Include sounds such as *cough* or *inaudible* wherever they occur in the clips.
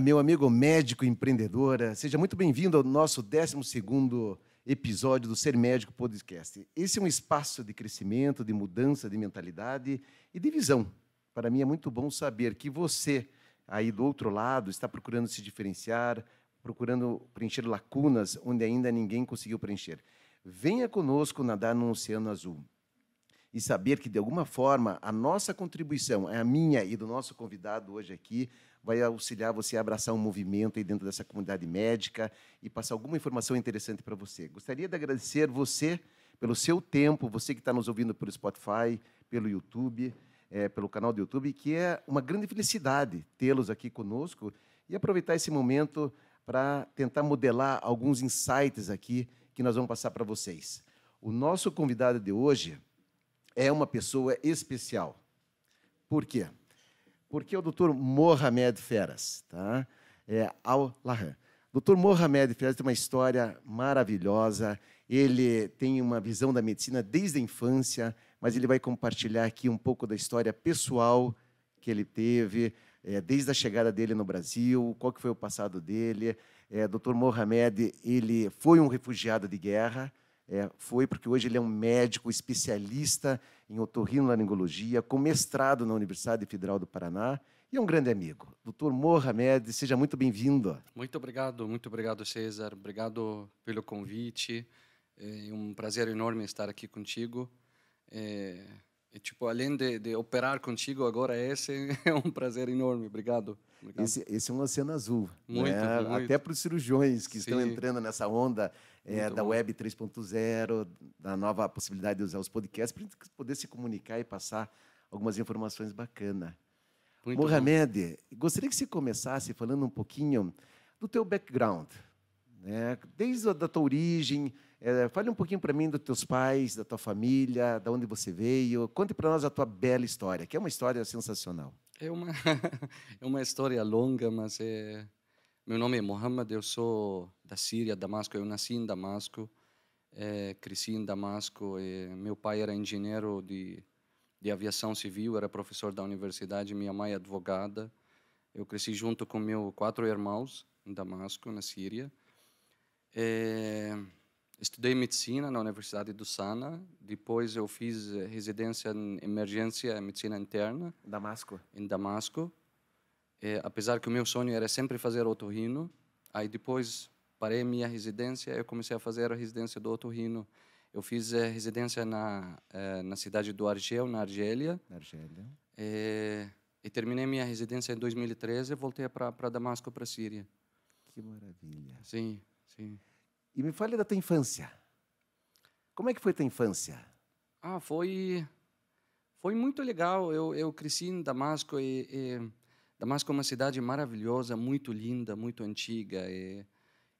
Meu amigo médico empreendedora. Seja muito bem-vindo ao nosso 12º episódio do Ser Médico Podcast. Esse é um espaço de crescimento, de mudança de mentalidade e de visão. Para mim é muito bom saber que você, aí do outro lado, está procurando se diferenciar, procurando preencher lacunas onde ainda ninguém conseguiu preencher. Venha conosco nadar no Oceano Azul e saber que, de alguma forma, a nossa contribuição, a minha e do nosso convidado hoje aqui, vai auxiliar você a abraçar um movimento aí dentro dessa comunidade médica e passar alguma informação interessante para você. Gostaria de agradecer você pelo seu tempo, você que está nos ouvindo pelo Spotify, pelo YouTube, é, pelo canal do YouTube, que é uma grande felicidade tê-los aqui conosco e aproveitar esse momento para tentar modelar alguns insights aqui que nós vamos passar para vocês. O nosso convidado de hoje é uma pessoa especial. Por quê? Porque o Dr. Mohamed Feras, tá? É Al-Lahan. Mohamed Feras tem uma história maravilhosa. Ele tem uma visão da medicina desde a infância, mas ele vai compartilhar aqui um pouco da história pessoal que ele teve, é, desde a chegada dele no Brasil, qual que foi o passado dele. É, Dr. Mohamed, ele foi um refugiado de guerra, é, foi porque hoje ele é um médico especialista em otorrinolaringologia, com mestrado na Universidade Federal do Paraná e é um grande amigo. Doutor Mohamed, seja muito bem-vindo. Muito obrigado, muito obrigado, César. Obrigado pelo convite. É um prazer enorme estar aqui contigo. É, é tipo, além de, de, operar contigo agora, esse *laughs* é um prazer enorme. Obrigado. obrigado. Esse, esse, é um oceano azul. Muito, né? muito. Até para os cirurgiões que Sim. estão entrando nessa onda é, da bom. Web 3.0, da nova possibilidade de usar os podcasts, para poder se comunicar e passar algumas informações bacanas. Mohamed, bom. gostaria que você começasse falando um pouquinho do teu background, né? desde a da tua origem, é, fale um pouquinho para mim dos teus pais, da tua família, da onde você veio. Conte para nós a tua bela história, que é uma história sensacional. É uma, *laughs* é uma história longa, mas é, meu nome é Mohamed, eu sou da Síria, Damasco. Eu nasci em Damasco, é, cresci em Damasco. meu pai era engenheiro de, de aviação civil, era professor da universidade. Minha mãe é advogada. Eu cresci junto com meus quatro irmãos em Damasco, na Síria. É, estudei medicina na Universidade do Sana. Depois eu fiz residência em emergência, medicina interna. Damasco. Em Damasco. É, apesar que o meu sonho era sempre fazer otorrino, aí depois parei minha residência, eu comecei a fazer a residência do otorrino. Eu fiz a residência na na cidade do Argel, na Argélia. Argélia. É, e terminei minha residência em 2013 e voltei para Damasco, para a Síria. Que maravilha. Sim, sim. E me fale da tua infância. Como é que foi tua infância? Ah, foi foi muito legal. Eu eu cresci em Damasco e, e Damasco é uma cidade maravilhosa, muito linda, muito antiga. E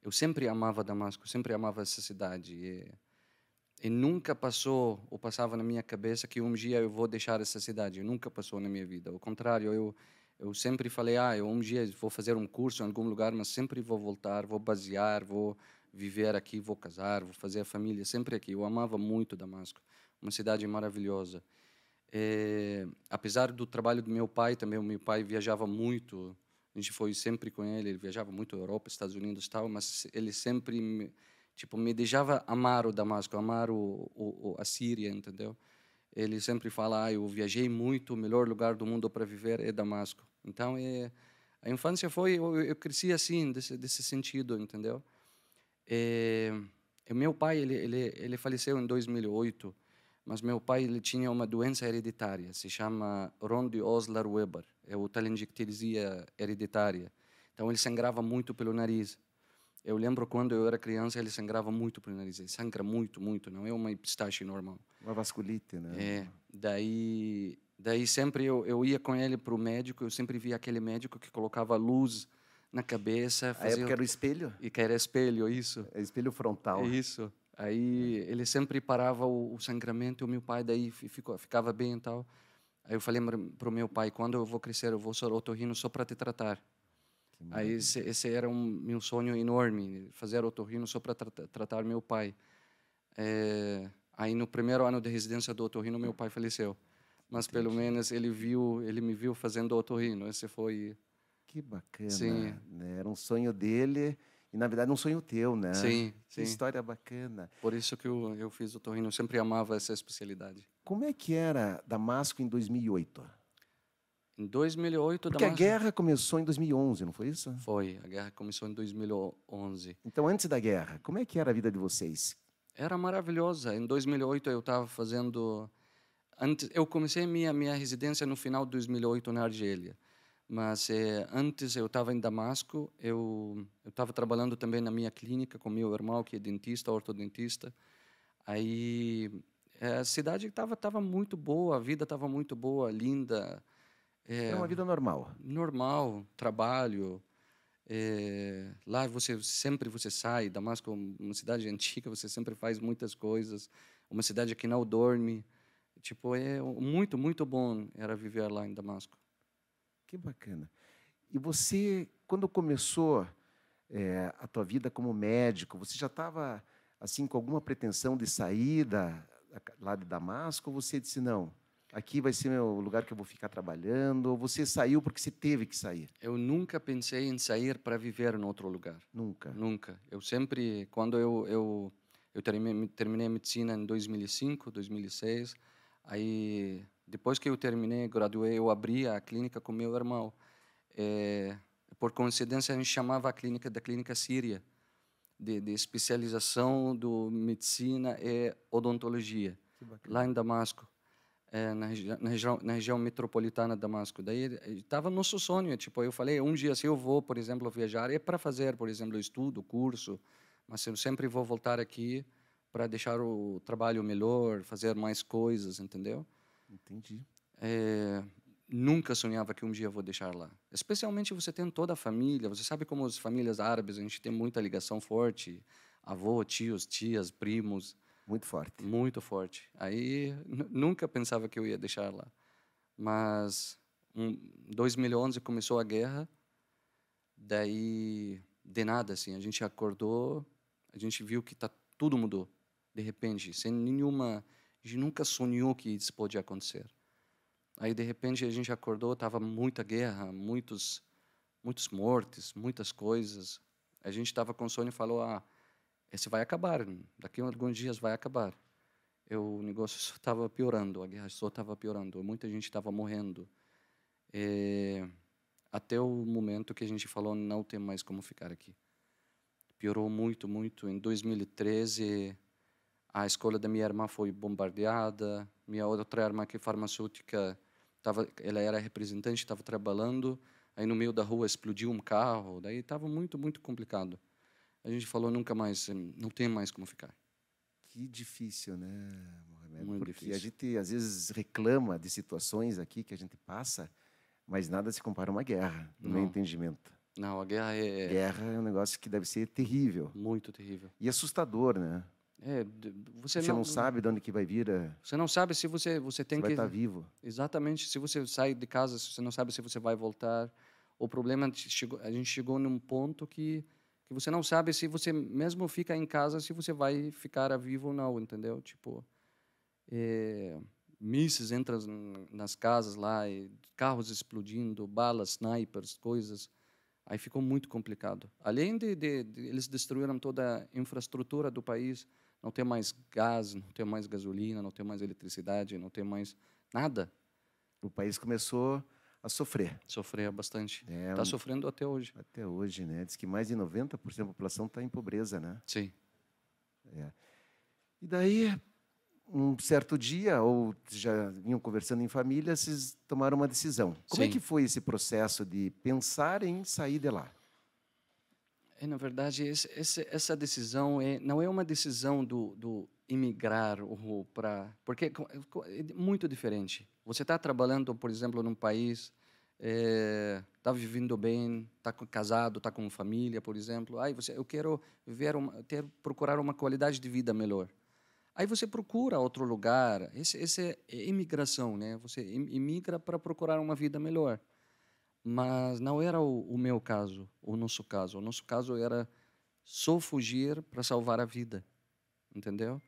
eu sempre amava Damasco, sempre amava essa cidade. E, e nunca passou ou passava na minha cabeça que um dia eu vou deixar essa cidade. Nunca passou na minha vida. Ao contrário, eu eu sempre falei, ah, eu um dia vou fazer um curso em algum lugar, mas sempre vou voltar, vou basear, vou viver aqui, vou casar, vou fazer a família sempre aqui. Eu amava muito Damasco, uma cidade maravilhosa. É, apesar do trabalho do meu pai também, o meu pai viajava muito. A gente foi sempre com ele, ele viajava muito Europa, Estados Unidos, tal, mas ele sempre me, tipo me deixava amar o Damasco, amar o, o, a Síria, entendeu? Ele sempre fala, ah, eu viajei muito, o melhor lugar do mundo para viver é Damasco. Então, é, a infância foi, eu, eu cresci assim, desse, desse sentido, entendeu? É, meu pai, ele, ele, ele faleceu em 2008 mas meu pai ele tinha uma doença hereditária, se chama Rondi Osler Weber, é o telangiectasia hereditária. Então ele sangrava muito pelo nariz. Eu lembro quando eu era criança, ele sangrava muito pelo nariz. Ele sangra muito, muito, não é uma epistaxe normal. Uma vasculite, né? É. Daí, daí sempre eu, eu ia com ele para o médico, eu sempre via aquele médico que colocava luz na cabeça. Fazia... A época era o espelho? E que era espelho, isso. É espelho frontal. É isso. Aí ele sempre parava o, o sangramento e o meu pai daí ficou, ficava bem e tal. Aí eu falei para o meu pai, quando eu vou crescer, eu vou ser otorrino só para te tratar. Aí esse, esse, era um meu sonho enorme, fazer otorrino só para tra tratar meu pai. É, aí no primeiro ano de residência do otorrino, meu pai faleceu. Mas Entendi. pelo menos ele viu, ele me viu fazendo otorrino. Esse foi Que bacana. Sim. né? Era um sonho dele e, na verdade, um sonho teu, né? Sim, Que sim. história bacana. Por isso que eu, eu fiz o torrino. Eu sempre amava essa especialidade. Como é que era Damasco em 2008? Em 2008, Porque a Damasco- guerra começou em 2011, não foi isso? Foi, a guerra começou em 2011. Então, antes da guerra, como é que era a vida de vocês? Era maravilhosa. Em 2008 eu estava fazendo antes eu comecei minha minha residência no final de 2008 na Argélia. Mas eh, antes eu estava em Damasco, eu estava trabalhando também na minha clínica com meu irmão que é dentista, ortodontista. Aí eh, a cidade estava tava muito boa, a vida estava muito boa, linda. Era uma vida normal. normal, trabalho. eh, lá você sempre você sai, Damasco é uma cidade *laughs* antiga, você sempre faz muitas coisas. Uma cidade que não dorme. Tipo, é muito, muito bom era viver lá em Damasco. Que bacana. E você, quando começou eh, a tua vida como médico, você já estava assim com alguma pretensão de sair da, lá de Damasco? Ou você disse não? Aqui vai ser o lugar que eu vou ficar trabalhando? Ou você saiu porque você teve que sair? Eu nunca pensei em sair para viver em outro lugar. Nunca. Nunca. Eu sempre, quando eu eu eu terminei, terminei medicina em 2005, 2006, aí depois que eu terminei, graduei, eu abri a clínica com meu irmão. É, por coincidência a gente chamava a clínica da clínica síria, de, de especialização do medicina e odontologia lá em Damasco, é, na, regi na, região, na região metropolitana de Damasco. Daí estava nosso sonho, tipo, eu falei, um dia se eu vou, por exemplo, viajar, é para fazer, por exemplo, estudo, curso, mas eu sempre vou voltar aqui para deixar o trabalho melhor, fazer mais coisas, entendeu? Entendi. É, nunca sonhava que um dia eu vou deixar lá. Especialmente você tem toda a família, você sabe como as famílias árabes, a gente tem muita ligação forte, avô, tios, tias, primos, Muito forte. muito forte. Aí nu- nunca pensava que eu ia deixar lá. Mas em 2011 começou a guerra, daí de nada assim, a gente acordou, a gente viu que tá tudo mudou de repente, sem nenhuma, a gente nunca sonhou que isso podia acontecer. Aí de repente a gente acordou, tava muita guerra, muitos muitos mortos, muitas coisas. A gente estava com sono e falou: "Ah, esse vai acabar, daqui a alguns dias vai acabar". Eu, o negócio só estava piorando, a guerra só estava piorando, muita gente estava morrendo. É, até o momento que a gente falou não tem mais como ficar aqui. Piorou muito, muito. Em 2013, a escola da minha irmã foi bombardeada. Minha outra irmã, que é farmacêutica, tava, ela era representante, estava trabalhando. Aí no meio da rua explodiu um carro. Daí estava muito, muito complicado. A gente falou nunca mais, não tem mais como ficar. Que difícil, né, Mohamed? Muito Porque a difícil. gente às vezes reclama de situações aqui que a gente passa, mas nada se compara a uma guerra, no meu entendimento. Não, a guerra é Guerra é um negócio que deve ser terrível muito terrível. e assustador, né? É, você, Você não, sabe de onde que vai vir, a- Você não sabe se você você tem você vai que estar vivo. exatamente se você sai de casa, você não sabe se você vai voltar. O problema é que chegou, a gente chegou num ponto que que você não sabe se você mesmo fica em casa se você vai ficar vivo ou não, entendeu? Tipo, é, mísseis entram nas casas lá, carros explodindo, balas, snipers, coisas. Aí ficou muito complicado. Além de, de, de eles destruíram toda a infraestrutura do país, não tem mais gás, não tem mais gasolina, não tem mais eletricidade, não tem mais nada. O país começou a sofrer. Sofria bastante. É, Está um- sofrendo até hoje. até hoje, né? Diz que mais de 90% da população está em pobreza, né? Sim. E daí, um certo dia, ou já vinham conversando em família, vocês tomaram uma decisão. Como é Sim. que foi esse processo de pensar em sair de lá? É, na verdade, esse, esse, essa decisão é, não é uma decisão do, do imigrar para. Porque é é muito diferente. Você está trabalhando, por exemplo, num país, está vivendo bem, está casado, está com família, por exemplo. Aí você, eu quero viver uma, ter, procurar uma qualidade de vida melhor. Aí você procura outro lugar. Esse, esse é imigração, né? Você im- imigra para procurar uma vida melhor. Mas não era o, o meu caso, o nosso caso. O nosso caso era só fugir para salvar a vida, entendeu?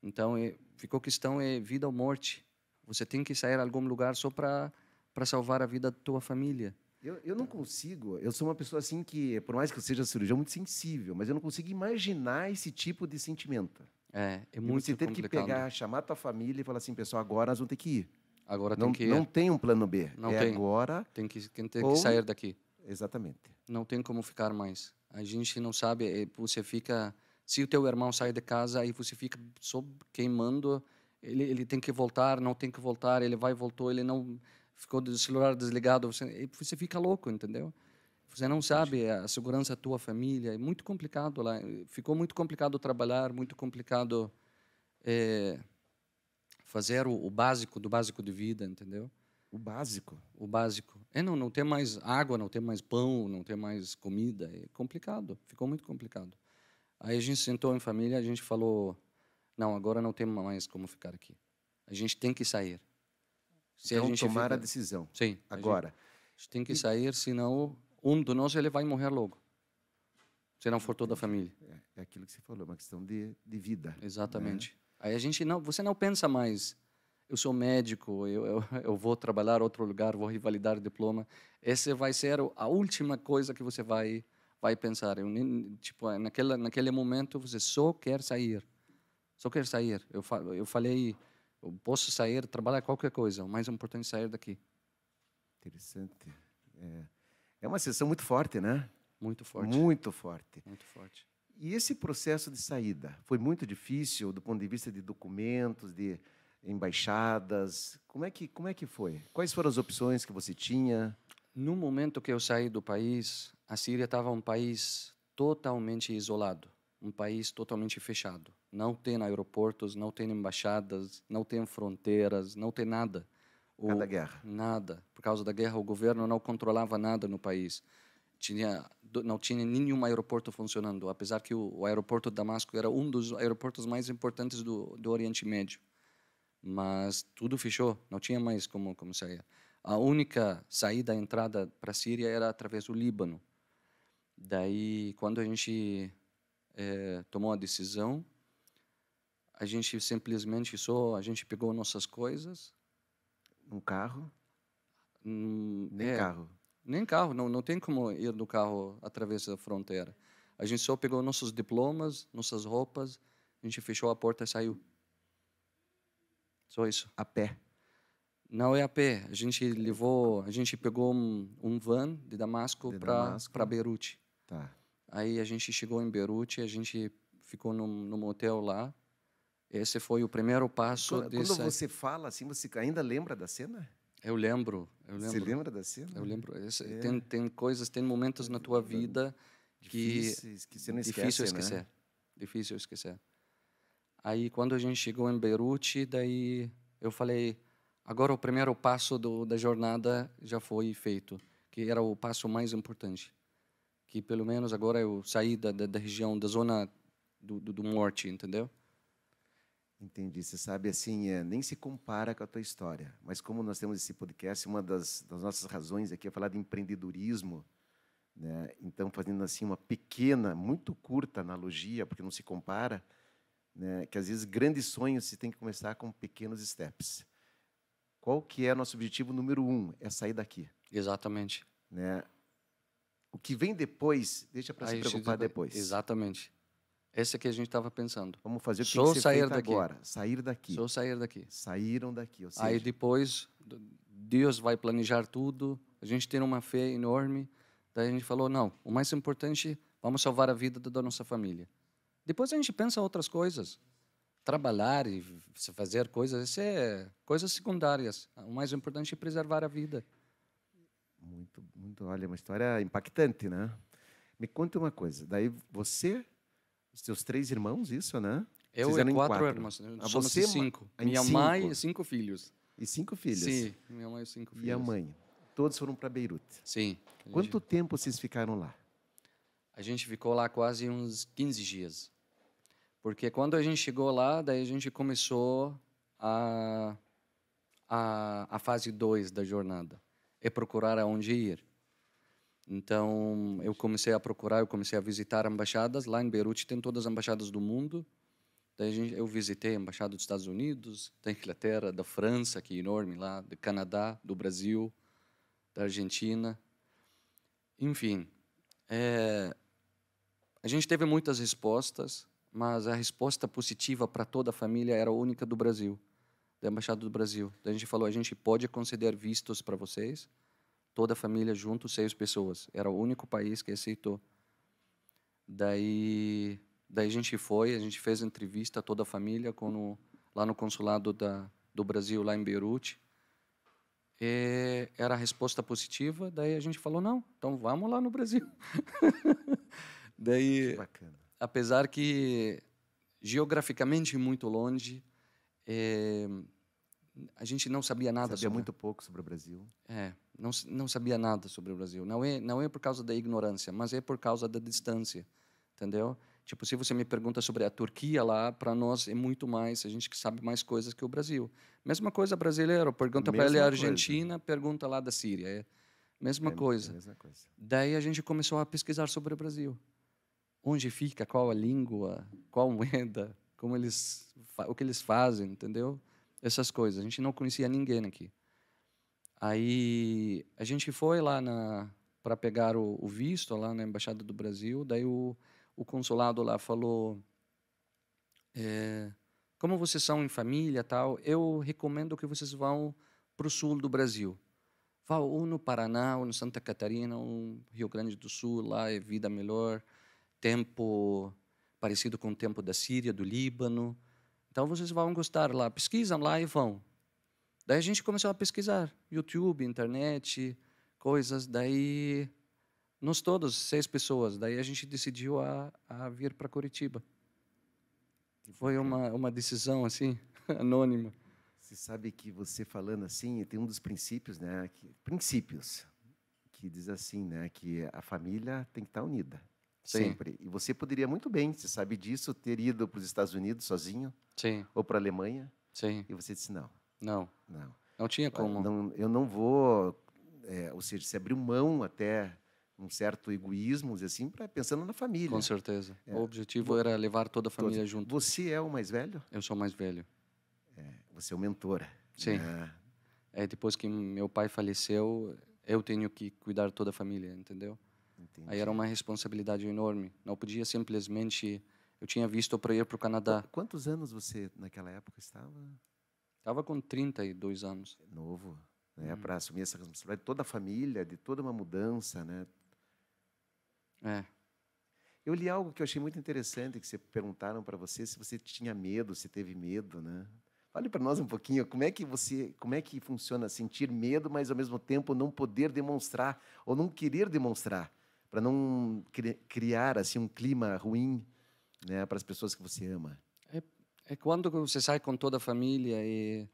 Então é, ficou questão é vida ou morte. Você tem que sair a algum lugar só para para salvar a vida da tua família. Eu, eu não consigo, eu sou uma pessoa assim que, por mais que eu seja cirurgião, muito sensível, mas eu não consigo imaginar esse tipo de sentimento. É, é E muito você ter que pegar, chamar tua família e falar assim, pessoal, agora nós vamos ter que ir. Agora Não, tem que não tem um plano B. Não é tem. agora, tem que tem que Ou- sair daqui. exatamente. Não tem como ficar mais. A gente não sabe, eh, você fica se o teu irmão sai de casa aí você fica só queimando, ele ele tem que voltar, não tem que voltar, ele vai voltou, ele não ficou do celular desligado, você eh, você fica louco, entendeu? Você não sabe a segurança da tua família, é muito complicado lá. Ficou muito complicado trabalhar, muito complicado eh, fazer o, o básico do básico de vida, entendeu? O básico. o básico. É, não, não ter mais água, não ter mais pão, não ter mais comida. É complicado, ficou muito complicado. Aí a gente sentou em família, a gente falou, não, agora não tem mais como ficar aqui. A gente tem que sair. Se então, a gente tomar fica- a decisão. Sim, a gente- Agora. a gente tem que sair, senão um de nós ele vai morrer logo. Se não for toda a família. É, é aquilo que você falou, é uma questão de, de vida. Exatamente. Aí a gente não, você não pensa mais. Eu sou médico, eu, eu, *laughs* eu vou trabalhar em outro lugar, vou revalidar o diploma. Essa vai ser a última coisa que você vai vai pensar. Eu tipo, naquele naquele momento você só quer sair, só quer sair. Eu eu falei, eu posso sair, trabalhar qualquer coisa. O mais importante é sair daqui. Interessante. É, é uma sessão muito forte, né? Muito forte, Muito forte. muito forte. E esse processo de saída foi muito difícil do ponto de vista de documentos, de embaixadas. Como é que como é que foi? Quais foram as opções que você tinha? No momento que eu saí do país, a Síria estava um país totalmente isolado, um país totalmente fechado. Não tem aeroportos, não tem embaixadas, não tem fronteiras, não tem nada. O- Cada guerra. Nada. Por causa da guerra, o governo não controlava nada no país. Tinha, não tinha nenhum aeroporto funcionando, apesar que o, o aeroporto de Damasco era um dos aeroportos mais importantes do, do Oriente Médio. Mas tudo fechou, não tinha mais como, como sair. A única saída, entrada para a Síria era através do Líbano. Daí, quando a gente eh, tomou a decisão, a gente simplesmente só, a gente pegou nossas coisas, Um carro? Hum, Nem é, carro. Nem carro, não, não tem como ir no carro através da fronteira. A gente só pegou nossos diplomas, nossas roupas, a gente fechou a porta e saiu. Só isso. A pé. Não é a pé, a gente levou, a gente pegou um, um van de Damasco para para Beirute. Tá. Aí a gente chegou em Beirute, a gente ficou num, num hotel lá. Esse foi o primeiro passo Quando, dessa. quando você fala assim, você ainda lembra da cena? Eu lembro, eu Você lembro. lembra da cena? Eu lembro. É. Tem, tem coisas, tem momentos na tua vida que Difíceis, que você não esquece, difícil né? esquecer. Difícil esquecer. Aí quando a gente chegou em Beirute, daí eu falei, agora o primeiro passo do, da jornada já foi feito, que era o passo mais importante, que pelo menos agora eu saí da, da, da região, da zona do, do, do morte, entendeu? Entendi. Você sabe, assim, é, nem se compara com a tua história. Mas como nós temos esse podcast, uma das, das nossas razões aqui é falar de empreendedorismo. Né? Então, fazendo assim uma pequena, muito curta analogia, porque não se compara, né? que às vezes grandes sonhos se tem que começar com pequenos steps. Qual que é nosso objetivo número um? É sair daqui. Exatamente. Né? O que vem depois, deixa para se preocupar depois. Exatamente. Esse que a gente estava pensando. Vamos fazer o que Só que sair daqui. agora. Sair daqui. Só sair daqui. Saíram daqui. Seja, Aí depois, Deus vai planejar tudo. A gente tem uma fé enorme. Daí a gente falou: não, o mais importante, vamos salvar a vida da nossa família. Depois a gente pensa outras coisas. Trabalhar e fazer coisas, isso é coisas secundárias. O mais importante é preservar a vida. Muito, muito. Olha, uma história impactante, né? Me conta uma coisa. Daí você, os seus três irmãos, isso, né? Eu Vocês e quatro, irmãos. Ah, Somos você cinco. Minha cinco. mãe e cinco filhos. E cinco filhos. Sim, minha mãe e cinco filhos. E a mãe. Todos foram para Beirute. Sim. A gente- Quanto tempo vocês ficaram lá? A gente ficou lá quase uns 15 dias. Porque quando a gente chegou lá, daí a gente começou a, a, a fase 2 da jornada. É procurar aonde ir. Então, eu comecei a procurar, eu comecei a visitar embaixadas. Lá em Beirute tem todas as embaixadas do mundo. Daí gente, eu visitei a embaixada dos Estados Unidos, da Inglaterra, da França, que é enorme lá, do Canadá, do Brasil, da Argentina. Enfim, é, a gente teve muitas respostas, mas a resposta positiva para toda a família era a única do Brasil, da Embaixada do Brasil. Daí a gente falou, a gente pode conceder vistos para vocês, toda a família junto, seis pessoas. Era o único país que aceitou. Daí, daí a gente foi, a gente fez entrevista toda a família com lá no consulado da, do Brasil lá em Beirute. E era a resposta positiva. Daí a gente falou não, então vamos lá no Brasil. *laughs* daí, apesar que geograficamente muito longe, eh, a gente não sabia nada Sabia sobre muito pouco sobre o Brasil. é, não, não sabia nada sobre o Brasil. Não é, não é por causa da ignorância, mas é por causa da distância, entendeu? Tipo, se você me pergunta sobre a Turquia lá, para nós é muito mais, a gente que sabe mais coisas que o Brasil. Mesma coisa brasileiro, pergunta para ele a Mesma coisa. Argentina, pergunta lá da Síria, é mesma É a coisa. mesma coisa. Daí a gente começou a pesquisar sobre o Brasil. Onde fica, qual a língua, qual moeda, como eles, o que eles fazem, entendeu? Essas coisas. A gente não conhecia ninguém aqui. Aí a gente foi lá para pegar o, o visto lá na embaixada do Brasil. Daí o, o consulado lá falou: é, como vocês são em família tal, eu recomendo que vocês vão para o sul do Brasil. Vá ou no Paraná, ou no Santa Catarina, ou no Rio Grande do Sul, lá é vida melhor, tempo parecido com o tempo da Síria, do Líbano. Então vocês vão gostar lá. Pesquisam lá e vão. Daí a gente começou a pesquisar, YouTube, internet, coisas. Daí nós todos, seis pessoas. Daí a gente decidiu a, a vir para Curitiba. Foi uma, uma decisão assim, *laughs* anônima. Você sabe que você falando assim, tem um dos princípios, né? Que, princípios que diz assim, né? Que a família tem que estar unida. Sim. Sempre. E você poderia muito bem, você sabe disso, ter ido para os Estados Unidos sozinho Sim, ou para a Alemanha. sim. E você disse não, Não, não. não tinha como. não eu não vou, é, ou seja, se abriu mão até um certo egoísmo, assim, pra, pensando na família. Com certeza. É. O objetivo era levar toda a Todos. família junto. Você é o mais velho? Eu sou mais velho. Você é o mentor. Sim. né? É, depois que meu pai faleceu, eu tenho que cuidar toda a família, entendeu? Entendi. Aí era uma responsabilidade enorme. Não podia simplesmente. Eu tinha visto para ir para o Canadá. Qu- Quantos anos você naquela época estava? Estava com 32 anos. Novo, né? Uhum. Para assumir essa responsabilidade de toda a família, de toda uma mudança, né? É. Eu li algo que eu achei muito interessante, que você perguntaram para você se você tinha medo, se teve medo, né? Fale para nós um pouquinho, como é que você, como é que funciona sentir medo, mas ao mesmo tempo não poder demonstrar ou não querer demonstrar, para não cri- criar assim um clima ruim, né, para as pessoas que você ama. É quando você sai com toda a família e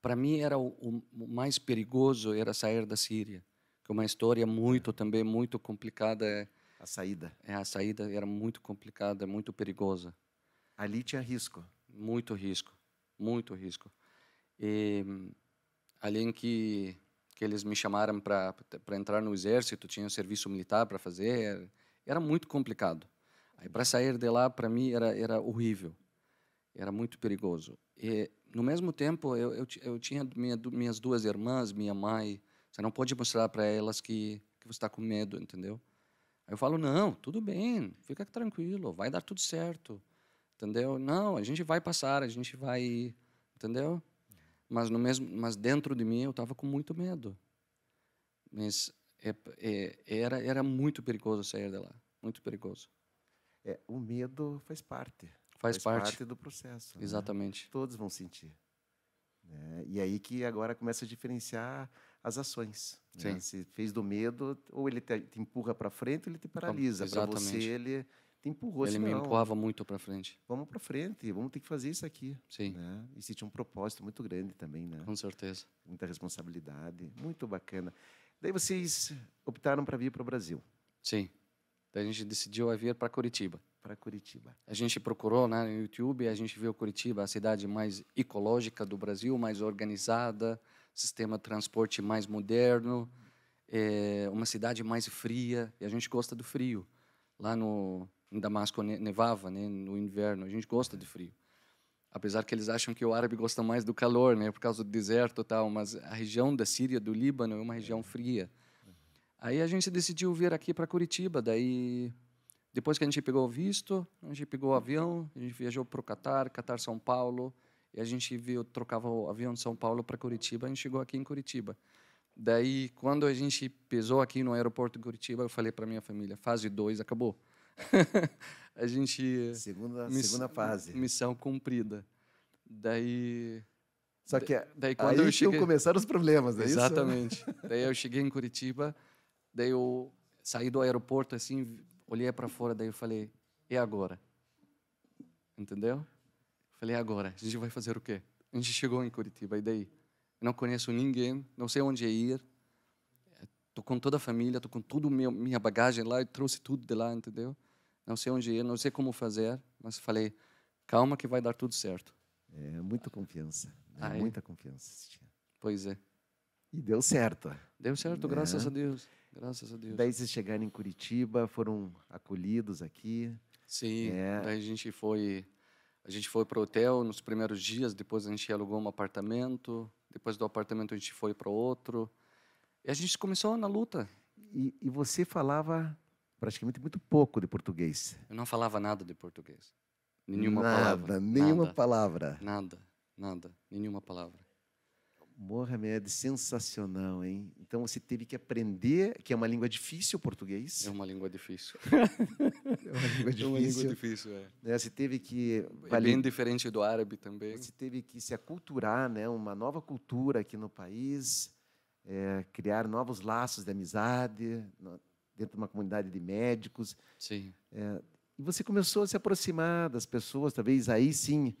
para mim era o, o- mais perigoso era sair da Síria, que é uma história muito também muito complicada. É, A saída. é, a saída era muito complicada, muito perigosa. Ali tinha risco. Muito risco, muito risco. E hum, além que que eles me chamaram para entrar no exército, tinha um serviço militar para fazer, era muito complicado. Aí para sair de lá para mim era era horrível, era muito perigoso. E no mesmo tempo eu eu, eu tinha minha, minhas duas irmãs, minha mãe, você não pode mostrar para elas que que você está com medo, entendeu? Aí eu falo não, tudo bem, fica tranquilo, vai dar tudo certo entendeu? Não, a gente vai passar, a gente vai, entendeu? Mas no mesmo, mas dentro de mim eu estava com muito medo. Mas é, é, era era muito perigoso sair de lá, muito perigoso. É, o medo faz parte. Faz, parte, do processo. né? exatamente. Todos vão sentir. né? E aí que agora começa a diferenciar as ações. né? Se fez do medo, ou ele te, te empurra para frente, ou ele te paralisa. Para você, ele te empurrou. Ele assim, me não, empurrava muito para frente. Vamos para frente, vamos ter que fazer isso aqui. Sim, Né? E se tinha um propósito muito grande também, né? com certeza. Muita responsabilidade, muito bacana. Daí vocês optaram para vir para o Brasil, Sim. Daí a gente decidiu vir para Curitiba. para Curitiba. A gente procurou né, no YouTube, a gente viu Curitiba, a cidade mais ecológica do Brasil, mais organizada, sistema de transporte mais moderno, é, uma cidade mais fria, e a gente gosta do frio. Lá no em Damasco ne- nevava, né, no inverno, a gente gosta de frio. Apesar que eles acham que o árabe gosta mais do calor, né, por causa do deserto e tal, mas a região da Síria, do Líbano, é uma região fria. Aí a gente decidiu vir aqui para Curitiba. Daí, depois que a gente pegou o visto, a gente pegou o avião, a gente viajou para o Catar, Catar São Paulo, e a gente viu, trocava o avião de São Paulo para Curitiba. A gente chegou aqui em Curitiba. Daí, quando a gente pisou aqui no aeroporto de Curitiba, eu falei para minha família: fase 2 acabou. *laughs* a gente. Segunda, miss- segunda fase. Missão cumprida. Daí. Só que Daí, aí quando eu que cheguei. começaram os problemas, é isso? Exatamente. daí eu cheguei em Curitiba, daí eu saí do aeroporto assim, olhei para fora, daí eu falei: e agora? Entendeu? Falei: agora? A gente vai fazer o quê? A gente chegou em Curitiba, e daí? Eu não conheço ninguém, não sei onde ir. Tô com toda a família, tô com tudo meu, minha bagagem lá, eu trouxe tudo de lá, entendeu? Não sei onde ir, não sei como fazer, mas falei: calma que vai dar tudo certo. É, muita confiança. né? Ah, é? Muita confiança. Pois é. E deu certo. Deu certo, graças a Deus. Graças a Deus. Daí vocês chegaram em Curitiba, foram acolhidos aqui. Sim, É. daí a gente foi, a gente foi para o hotel nos primeiros dias, depois a gente alugou um apartamento, depois do apartamento a gente foi para outro. E a gente começou na luta. E, e você falava praticamente muito pouco de português. Eu não falava nada de português. Nenhuma nada, palavra. nenhuma nada, palavra. Nada, nada, nenhuma palavra. Mohamed, sensacional, hein? Então você teve que aprender, que é uma língua difícil, o português. É uma língua difícil. *laughs* É uma língua É uma língua difícil. difícil, é. Você teve que É bem diferente do árabe também. você teve que se aculturar, né? Uma nova cultura aqui no país, é, criar novos laços de amizade dentro de uma comunidade de médicos. Sim, E você começou a se aproximar das pessoas, talvez aí sim,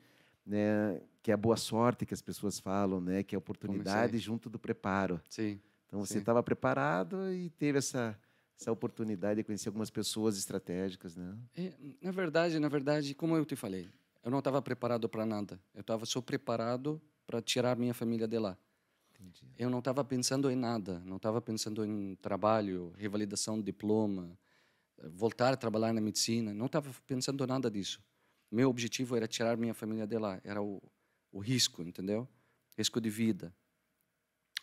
né? Que é a boa sorte que as pessoas falam, né? Que é a oportunidade Comecei. junto do preparo. sim. Então você estava preparado e teve essa essa oportunidade de conhecer algumas pessoas estratégicas, né? É, na verdade, na verdade, como eu te falei, eu não estava preparado para nada. Eu estava só preparado para tirar minha família de lá. Entendi. Eu não estava pensando em nada. Não estava pensando em trabalho, revalidação de diploma, eh, voltar a trabalhar na medicina. Não estava pensando nada disso. Meu objetivo era tirar minha família de lá. Era o, o risco, entendeu? Risco de vida.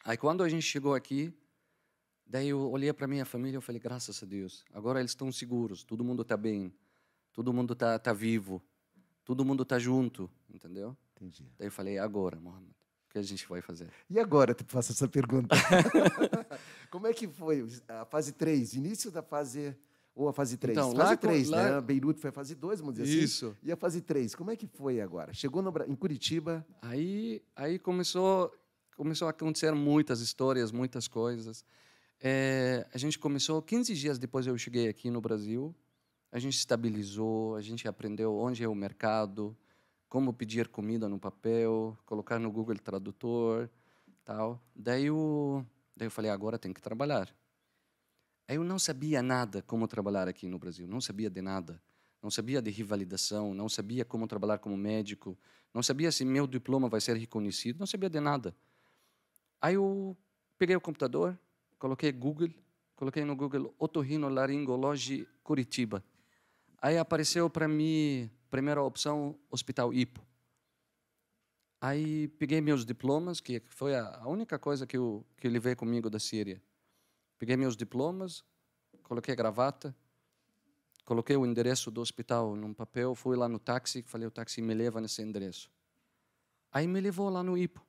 Aí quando a gente chegou aqui, daí eu olhei para minha família e falei, graças a Deus, agora eles estão seguros, todo mundo está bem, todo mundo está tá vivo, todo mundo está junto, entendeu? Entendi. Daí eu falei, agora, Mohamed, que a gente vai fazer? E agora eu te faço essa pergunta. *laughs* Como é que foi a fase 3, início da fase ou a fase 3? Então, fase lá co- 3, lá- né? Beirute foi a fase 2, vamos dizer assim. Isso. E a fase 3, como é que foi agora? Chegou no em Curitiba, Aí, aí começou, começou a acontecer muitas histórias, muitas coisas. É, a gente começou 15 dias depois eu cheguei aqui no Brasil. A gente estabilizou, a gente aprendeu onde é o mercado, como pedir comida no papel, colocar no Google Tradutor, tal. Daí eu, daí eu falei agora tem que trabalhar. Aí eu não sabia nada como trabalhar aqui no Brasil, não sabia de nada. Não sabia de rivalidação, não sabia como trabalhar como médico, não sabia se meu diploma vai ser reconhecido, não sabia de nada. Aí eu peguei o computador, coloquei Google, coloquei no Google otorrinolaringologia Curitiba. Aí apareceu para mim, primeira opção, Hospital Ipo. Aí peguei meus diplomas, que foi a única coisa que eu, que eu levei comigo da Síria. Peguei meus diplomas, coloquei a gravata, coloquei o endereço do hospital num papel, fui lá no táxi, falei o táxi me leva nesse endereço. Aí me levou lá no IPO.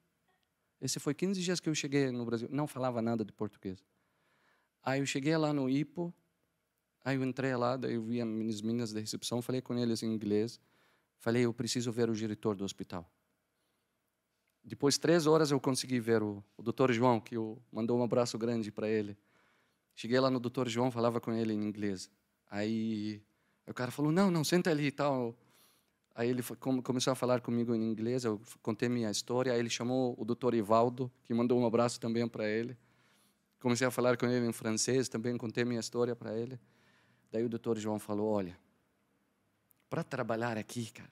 Esse foi 15 dias que eu cheguei no Brasil, não falava nada de português. Aí eu cheguei lá no IPO, aí eu entrei lá, daí eu vi as minhas meninas da recepção, falei com eles em inglês, falei eu preciso ver o diretor do hospital. Depois de três horas eu consegui ver o, o doutor João, que eu mandou um abraço grande para ele. Cheguei lá no doutor João, falava com ele em inglês. Aí o cara falou, não, não, senta ali e tal. Aí ele começou a falar comigo em inglês, eu contei minha história, aí ele chamou o doutor Ivaldo, que mandou um abraço também para ele. Comecei a falar com ele em francês, também contei minha história para ele. Daí o doutor João falou, olha, para trabalhar aqui, cara,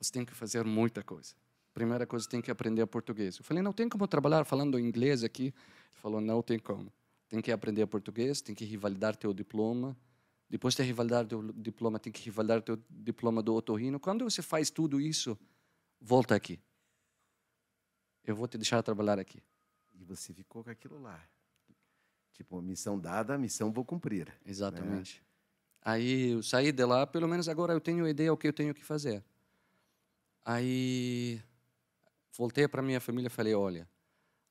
você tem que fazer muita coisa. Primeira coisa, tem que aprender português. Eu falei, não tem como trabalhar falando inglês aqui. Ele falou, não tem como. Tem que aprender português, tem que revalidar teu diploma. Depois de revalidar teu diploma, tem que revalidar teu diploma do otorrino. Quando você faz tudo isso, volta aqui. Eu vou te deixar trabalhar aqui. e você ficou com aquilo lá. Tipo, missão dada, missão vou cumprir. Exatamente. Aí eu saí de lá, pelo menos agora eu tenho ideia o que eu tenho que fazer. Aí voltei para minha família e falei: olha,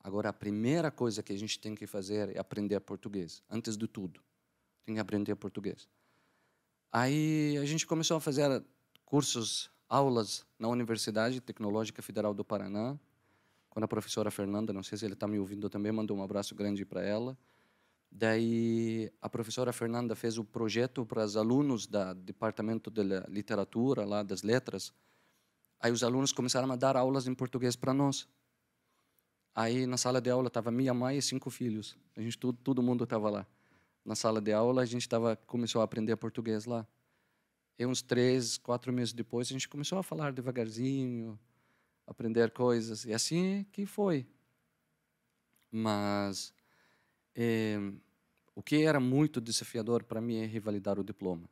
agora a primeira coisa que a gente tem que fazer é aprender português, antes de tudo. Tem que aprender português. Aí a gente começou a fazer cursos, aulas na Universidade Tecnológica Federal do Paraná, quando a professora Fernanda, não sei se ele está me ouvindo também, mandou um abraço grande para ela. Daí a professora Fernanda fez o projeto para os alunos do departamento de literatura lá das letras Aí os alunos começaram a dar aulas em português para nós. Aí na sala de aula estava minha mãe e cinco filhos. A gente todo, todo mundo estava lá. Na sala de aula a gente tava começou a aprender português lá. E uns três, quatro meses depois a gente começou a falar devagarzinho, aprender coisas e assim que foi. Mas é, o que era muito desafiador para mim é revalidar o diploma.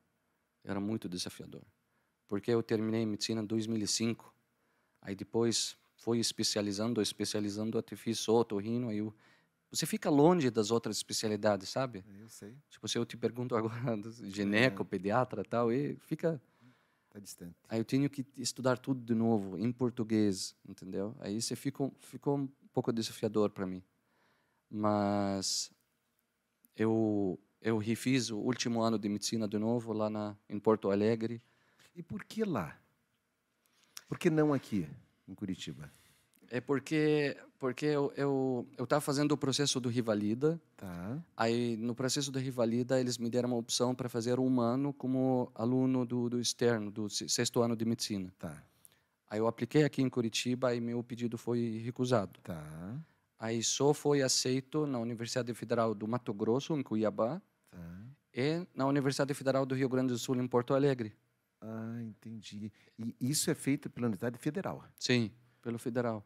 Era muito desafiador porque eu terminei medicina em 2005. Aí depois fui especializando, especializando, até fiz otorrino, aí eu, você fica longe das outras especialidades, sabe? Eu sei. Tipo, se eu te pergunto *laughs* agora, gineco, é. pediatra tal, e fica... Tá distante. Aí eu tenho que estudar tudo de novo, em português, entendeu? Aí você ficou, ficou um pouco desafiador para mim. Mas eu, eu refiz o último ano de medicina de novo lá na, em Porto Alegre, e por que lá? Por que não aqui, em Curitiba? É porque porque eu eu eu estava fazendo o processo do Rivalida. Tá. Aí no processo do Rivalida eles me deram uma opção para fazer um ano como aluno do, do externo do sexto ano de medicina. Tá. Aí eu apliquei aqui em Curitiba e meu pedido foi recusado. Tá. Aí só foi aceito na Universidade Federal do Mato Grosso em Cuiabá. Tá. E na Universidade Federal do Rio Grande do Sul em Porto Alegre. Ah, entendi. E isso é feito pela Universidade Federal? Sim, pelo Federal.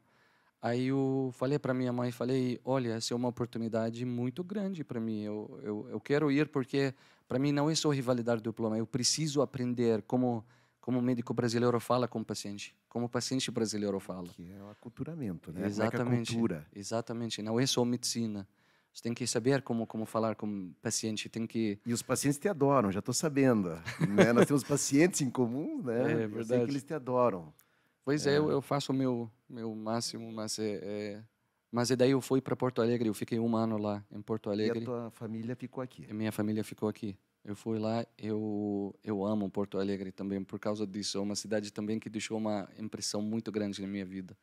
Aí eu falei para minha mãe, falei, olha, essa é uma oportunidade muito grande para mim. Eu, eu, eu quero ir porque para mim não é só rivalidade do diploma. Eu preciso aprender como como médico brasileiro fala com o paciente, como o paciente brasileiro fala. Que é o aculturamento, né? Exatamente. Como é, é cultura. Exatamente. Não é só medicina. Você tem que saber como como falar com o paciente, tem que E os pacientes te adoram, já estou sabendo. né? *laughs* Nós temos pacientes em comum, né? É verdade. Eu que eles te adoram. Pois é, é eu, eu, faço o meu meu máximo, mas é, é mas daí eu fui para Porto Alegre, eu fiquei um ano lá em Porto Alegre. E a tua família ficou aqui? E minha família ficou aqui. Eu fui lá, eu eu amo Porto Alegre também por causa disso. É uma cidade também que deixou uma impressão muito grande na minha vida.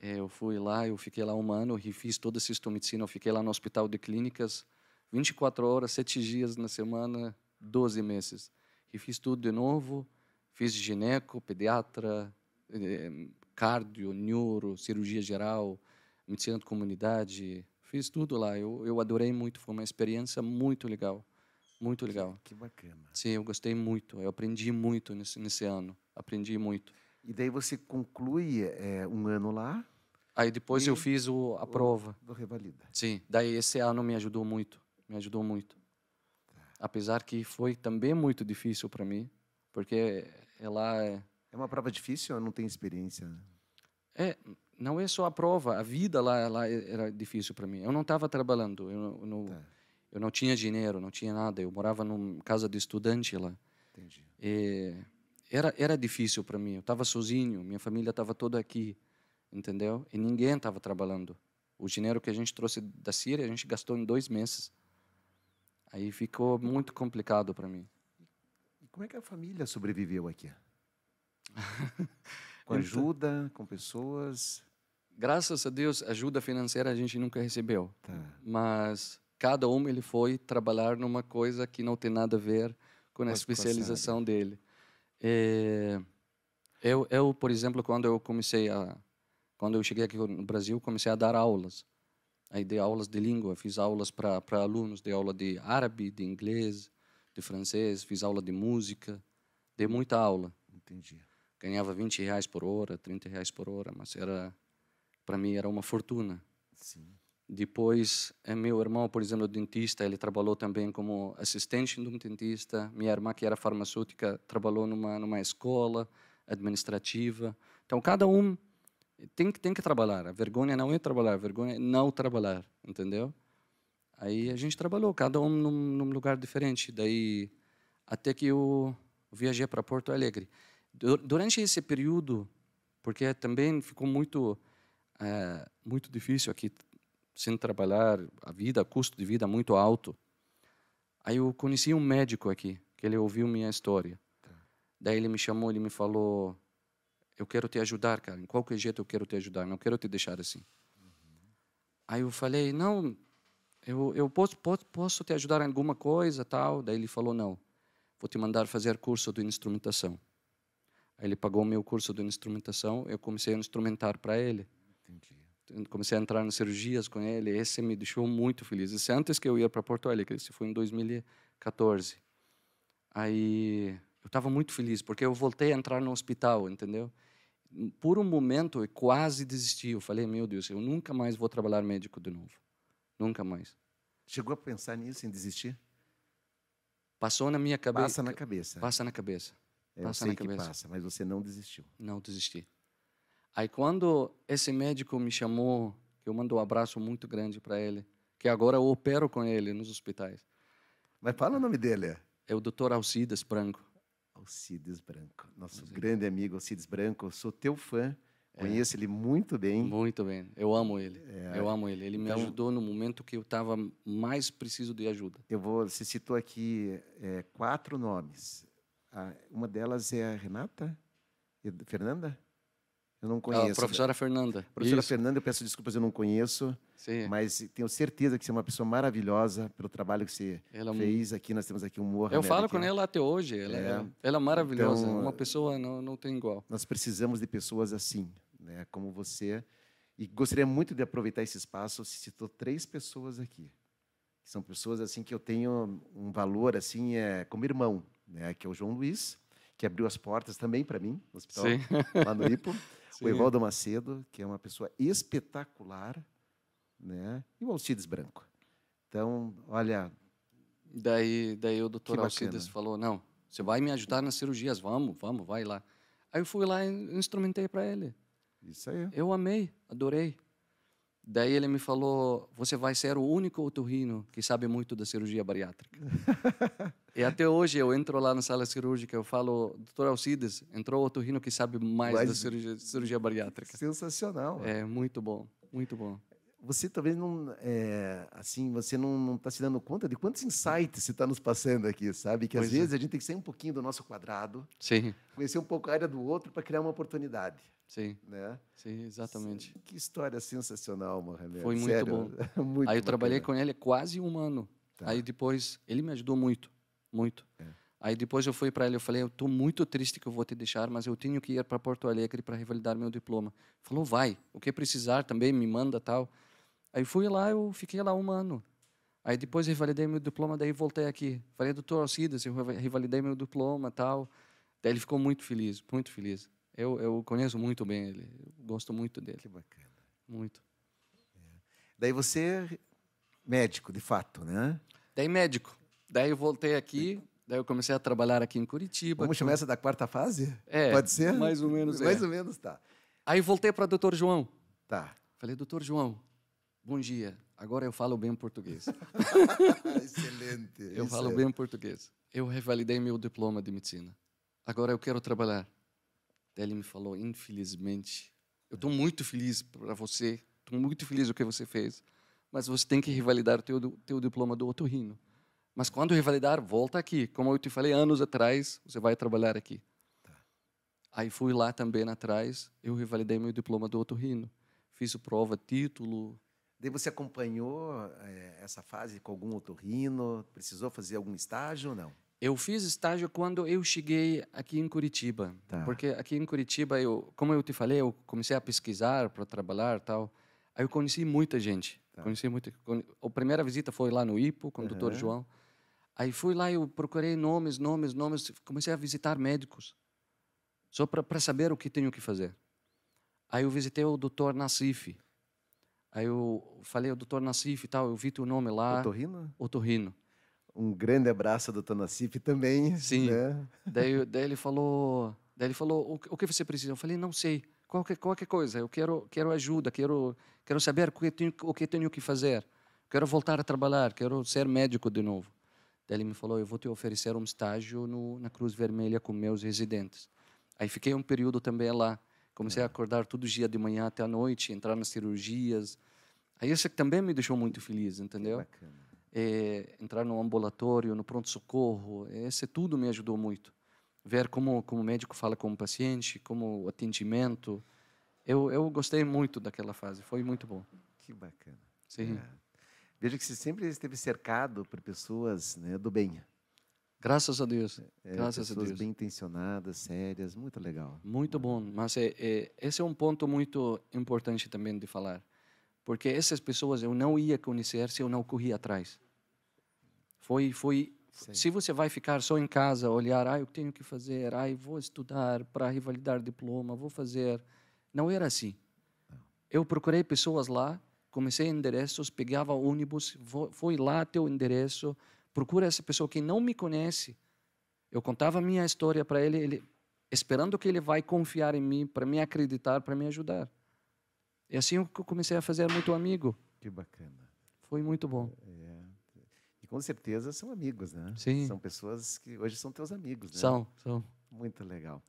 É, eu fui lá, eu fiquei lá um ano, refiz toda a cistomedicina, eu fiquei lá no hospital de clínicas, 24 horas, 7 dias na semana, 12 meses. Refiz tudo de novo, fiz gineco, pediatra, eh, cardio, neuro, cirurgia geral, medicina de comunidade, fiz tudo lá. Eu, eu adorei muito, foi uma experiência muito legal, muito legal. Que, que bacana. Sim, eu gostei muito, eu aprendi muito nesse, nesse ano, aprendi muito. E daí você conclui é, um ano lá? Aí depois e eu fiz o, a prova. Do Revalida. Sim, daí esse ano me ajudou muito, me ajudou muito. Tá. Apesar que foi também muito difícil para mim, porque lá é... É uma prova difícil ou não tem experiência? É, não é só a prova, a vida lá, lá era difícil para mim. Eu não estava trabalhando, eu, eu não, tá. Eu não tinha dinheiro, não tinha nada. Eu morava numa casa de estudante lá. Entendi. E era era difícil para mim. Eu estava sozinho, minha família estava toda aqui entendeu? E ninguém estava trabalhando. O dinheiro que a gente trouxe da Síria, a gente gastou em dois meses. Aí ficou muito complicado para mim. E como é que a família sobreviveu aqui? *laughs* com então ajuda, com pessoas? Graças a Deus, ajuda financeira a gente nunca recebeu. Tá. Mas cada um ele foi trabalhar numa coisa que não tem nada a ver com a especialização dele. É, eu, eu, por exemplo, quando eu comecei a quando eu cheguei aqui no Brasil, comecei a dar aulas. Aí dei aulas de língua, fiz aulas para alunos, dei aula de árabe, de inglês, de francês, fiz aula de música, dei muita aula. Entendi. Ganhava 20 reais por hora, 30 reais por hora, mas era para mim era uma fortuna. Sim. Depois, é, meu irmão, por exemplo, dentista, ele trabalhou também como assistente de um dentista. Minha irmã, que era farmacêutica, trabalhou numa numa escola administrativa. Então, cada um tem tem que trabalhar. A vergonha não é trabalhar, a vergonha é não trabalhar, entendeu? Aí a gente trabalhou, cada um num, num lugar diferente. Daí até que eu viajei para Porto Alegre. Du- Durante esse período, porque também ficou muito eh, muito difícil aqui sem trabalhar, a vida, custo de vida muito alto. Aí eu conheci um médico aqui, que ele ouviu minha história. Daí ele me chamou, ele me falou: "Eu quero te ajudar, cara. Em qualquer jeito eu quero te ajudar. Não quero te deixar assim." Aí eu falei: "Não, eu, eu posso, posso, posso te ajudar em alguma coisa, tal." Daí ele falou: "Não, vou te mandar fazer curso de instrumentação." Aí ele pagou o meu curso de instrumentação, eu comecei a instrumentar para ele. Entendi. Comecei a entrar nas cirurgias com ele, esse me deixou muito feliz. Isso antes que eu ia para Porto Alegre, isso foi em 2014. Aí eu estava muito feliz, porque eu voltei a entrar no hospital, entendeu? Por um momento eu quase desisti, eu falei, meu Deus, eu nunca mais vou trabalhar médico de novo. Nunca mais. Chegou a pensar nisso, em desistir? Passou na minha cabeça. Passa na cabeça. Passa na cabeça. É, passa eu na sei que cabeça. passa, mas você não desistiu. Não desisti. Aí quando esse médico me chamou, que eu mando um abraço muito grande para ele, que agora eu opero com ele nos hospitais. Mas fala o nome dele. É o Dr. Alcides Branco. Alcides Branco. Nosso grande amigo Alcides Branco. Sou teu fã. É. Conheço ele muito bem. Muito bem. Eu amo ele. Eu amo ele. Ele me Então- ajudou no momento que eu estava mais preciso de ajuda. Eu vou, você citou aqui é, quatro nomes. Ah, uma delas é a Renata? Fernanda? Eu não A conheço. professora Fernanda. Professora Isso. Fernanda, eu peço desculpas, eu não conheço, Sim. mas tenho certeza que você é uma pessoa maravilhosa pelo trabalho que você Ela é fez aqui. Nós temos aqui um Mohamed. Eu falo aqui, com ela até hoje. Ela é, É. ela é maravilhosa. Então, Uma pessoa não, não tem igual. Nós precisamos de pessoas assim, né, como você. E gostaria muito de aproveitar esse espaço. Você citou três pessoas aqui. São pessoas assim que eu tenho um valor assim é como irmão, né? Que é o João Luiz, que abriu as portas também para mim no hospital Sim. lá no Ipo. *laughs* Sim. o Evaldo Macedo, que é uma pessoa espetacular, né? E o Alcides Branco. Então, olha, Daí, daí o doutor Alcides falou, não, você vai me ajudar nas cirurgias, vamos, vamos, vai lá. Aí eu fui lá e instrumentei para ele. isso aí. Eu amei, adorei. Daí ele me falou, você vai ser o único otorrino que sabe muito da cirurgia bariátrica. *laughs* e até hoje eu entro lá na sala cirúrgica, eu falo, doutor Alcides, entrou o otorrino que sabe mais Mais- da cirurgia, cirurgia bariátrica. Sensacional. É muito bom, muito bom. Você talvez não, é, assim, você não está se dando conta de quantos insights você está nos passando aqui, sabe? Que às Pois é. vezes a gente tem que sair um pouquinho do nosso quadrado, Sim, conhecer um pouco a área do outro para criar uma oportunidade, sim, né? sim, exatamente. Que história sensacional, Mohamed. Foi muito Sério, *laughs* muito Aí eu trabalhei bacana. com ele quase um ano. Tá. Aí depois, ele me ajudou muito, muito. É. Aí depois eu fui para ele, eu falei, eu estou muito triste que eu vou te deixar, mas eu tenho que ir para Porto Alegre para revalidar meu diploma. Falou, vai, o que precisar também, me manda tal. Aí fui lá, eu fiquei lá um ano. Aí depois revalidei meu diploma, daí voltei aqui. Falei, doutor Alcides, eu reva- revalidei meu diploma tal. Daí ele ficou muito feliz, muito feliz. Eu, eu conheço muito bem ele, gosto muito dele, Que bacana. muito. Daí você é médico, de fato, né? Daí médico. Daí eu voltei aqui, daí eu comecei a trabalhar aqui em Curitiba. Vamos chamar essa da quarta fase? É, Pode ser? mais ou menos, é. Mais ou menos, tá. Aí voltei para doutor João. Tá. Falei, doutor João, bom dia. Agora eu falo bem português. *laughs* Excelente. Eu falo é. bem português. Eu revalidei meu diploma de medicina. Agora eu quero trabalhar. Daí ele me falou, infelizmente, eu estou muito feliz para você, estou muito feliz do que você fez, mas você tem que revalidar teu teu diploma do otorrino. Mas quando revalidar, volta aqui. Como eu te falei anos atrás, você vai trabalhar aqui. Aí fui lá também atrás, eu revalidei meu diploma do otorrino. Fiz prova, título, Daí você acompanhou eh, essa fase com algum otorrino? Precisou fazer algum estágio ou não? Eu fiz estágio quando eu cheguei aqui em Curitiba, Tá. porque aqui em Curitiba eu, como eu te falei, eu comecei a pesquisar para trabalhar tal. Aí eu conheci muita gente. Tá. Conheci muita. A primeira visita foi lá no IPO com o Dr. Aham. João. Aí fui lá eu procurei nomes, nomes, nomes. Comecei a visitar médicos, só para saber o que tenho que fazer. Aí eu visitei o Dr. Nassif. Aí eu falei o Dr. Nassif e tal. Eu vi teu nome lá, Otorrino? Otorrino. Um grande abraço do Tonacif também. Sim. né? Daí, daí ele falou, daí ele falou, o, que- você precisa? Eu falei, não sei, qualquer, qualquer coisa. Eu quero, quero ajuda, quero, quero saber o que tenho, o que tenho que fazer, quero voltar a trabalhar, quero ser médico de novo. Daí ele me falou, eu vou te oferecer um estágio no, na Cruz Vermelha com meus residentes. Aí fiquei um período também lá. Comecei a acordar todo dia de manhã até a noite, entrar nas cirurgias. Aí isso também me deixou muito feliz, entendeu? Bacana. É, entrar no ambulatório, no pronto-socorro, esse tudo me ajudou muito. Ver como, como o médico fala com o paciente, como o atendimento. Eu, eu gostei muito daquela fase, foi muito bom. Que bacana. Sim. É. Veja que você sempre esteve cercado por pessoas né, do bem. Graças a Deus. É, Graças a pessoas Deus. bem intencionadas, sérias, muito legal. Muito bom, mas é, é, esse é um ponto muito importante também de falar, porque essas pessoas eu não ia conhecer se eu não corria atrás. Foi, foi. Sim. Se você vai ficar só em casa, olhar, ah, eu tenho que fazer, ah, eu vou estudar para revalidar diploma, vou fazer, não era assim. Eu procurei pessoas lá, comecei endereços, pegava ônibus, fui lá até o endereço, procura essa pessoa que não me conhece. Eu contava a minha história para ele, ele esperando que ele vai confiar em mim, para me acreditar, para me ajudar. E assim eu comecei a fazer muito amigo. Que bacana. Foi muito bom. É. Com certeza são amigos, né? Sim. São pessoas que hoje são teus amigos, né? São, são. Muito legal.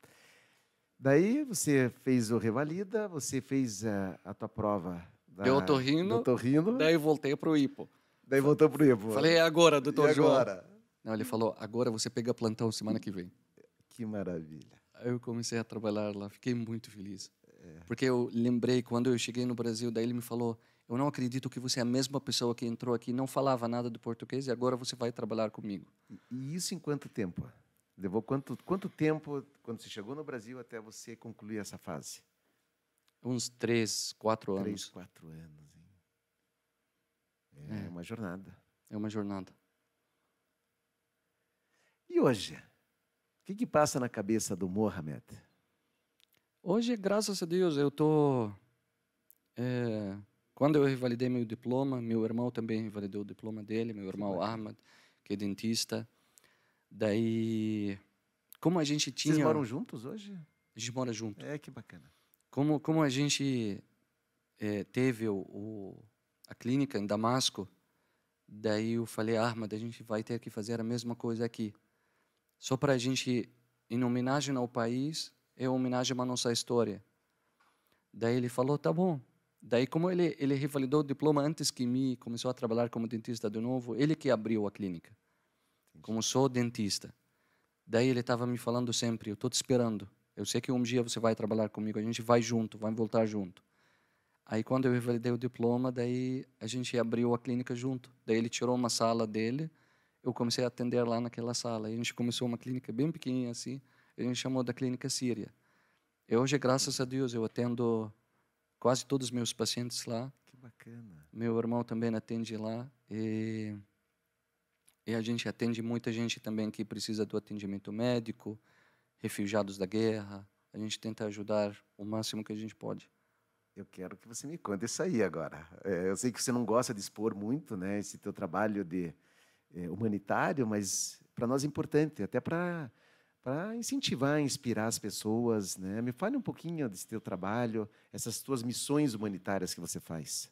Daí você fez o Revalida, você fez a, a tua prova da, De otorrino, otorrino, Daí voltei para o IPO. daí voltou pro Ivo. Falei, é agora, doutor e João. agora? Não, ele falou, agora você pega plantão semana que vem. Que maravilha. Aí eu comecei a trabalhar lá, fiquei muito feliz. É. Porque eu lembrei, quando eu cheguei no Brasil, daí ele me falou, eu não acredito que você é a mesma pessoa que entrou aqui, não falava nada do português e agora você vai trabalhar comigo. E- isso em quanto tempo? Levou quanto, quanto tempo, quando você chegou no Brasil, até você concluir essa fase? Uns três, quatro Três, anos. quatro anos. Hein? É, É. uma jornada. É uma jornada. E hoje? O que, que passa na cabeça do Mohamed? Hoje, graças a Deus, eu tô. é, quando eu revalidei meu diploma, meu irmão também revalidou o diploma dele, meu irmão. Ahmad, que é dentista. Daí, como a gente tinha, Vocês moram juntos hoje? a gente mora junto. É, que bacana. Como como a gente é, teve o, o- a clínica em Damasco, daí eu falei, Ahmad, a gente vai ter que fazer a mesma coisa aqui. Só para a gente, em homenagem ao país, é homenagem à nossa história. Daí ele falou, tá bom. Daí, como ele, ele revalidou o diploma antes que mim, começou a trabalhar como dentista de novo, ele que abriu a clínica, como sou dentista. Daí ele estava me falando sempre, eu estou te esperando. Eu sei que um dia você vai trabalhar comigo, a gente vai junto, vai voltar junto. Aí quando eu revalidei o diploma, daí a gente abriu a clínica junto. Daí ele tirou uma sala dele, eu comecei a atender lá naquela sala. A gente começou uma clínica bem pequenininha assim, a gente chamou da clínica Síria. E hoje, graças a Deus, eu atendo quase todos os meus pacientes lá. Que bacana. Meu irmão também atende lá e, e a gente atende muita gente também que precisa do atendimento médico, refugiados da guerra. A gente tenta ajudar o máximo que a gente pode. Eu quero que você me conte isso aí agora. É, eu sei que você não gosta de expor muito, né, esse teu trabalho de é, humanitário, mas para nós é importante, até para para incentivar, inspirar as pessoas, né? Me fale um pouquinho desse teu trabalho, essas tuas missões humanitárias que você faz.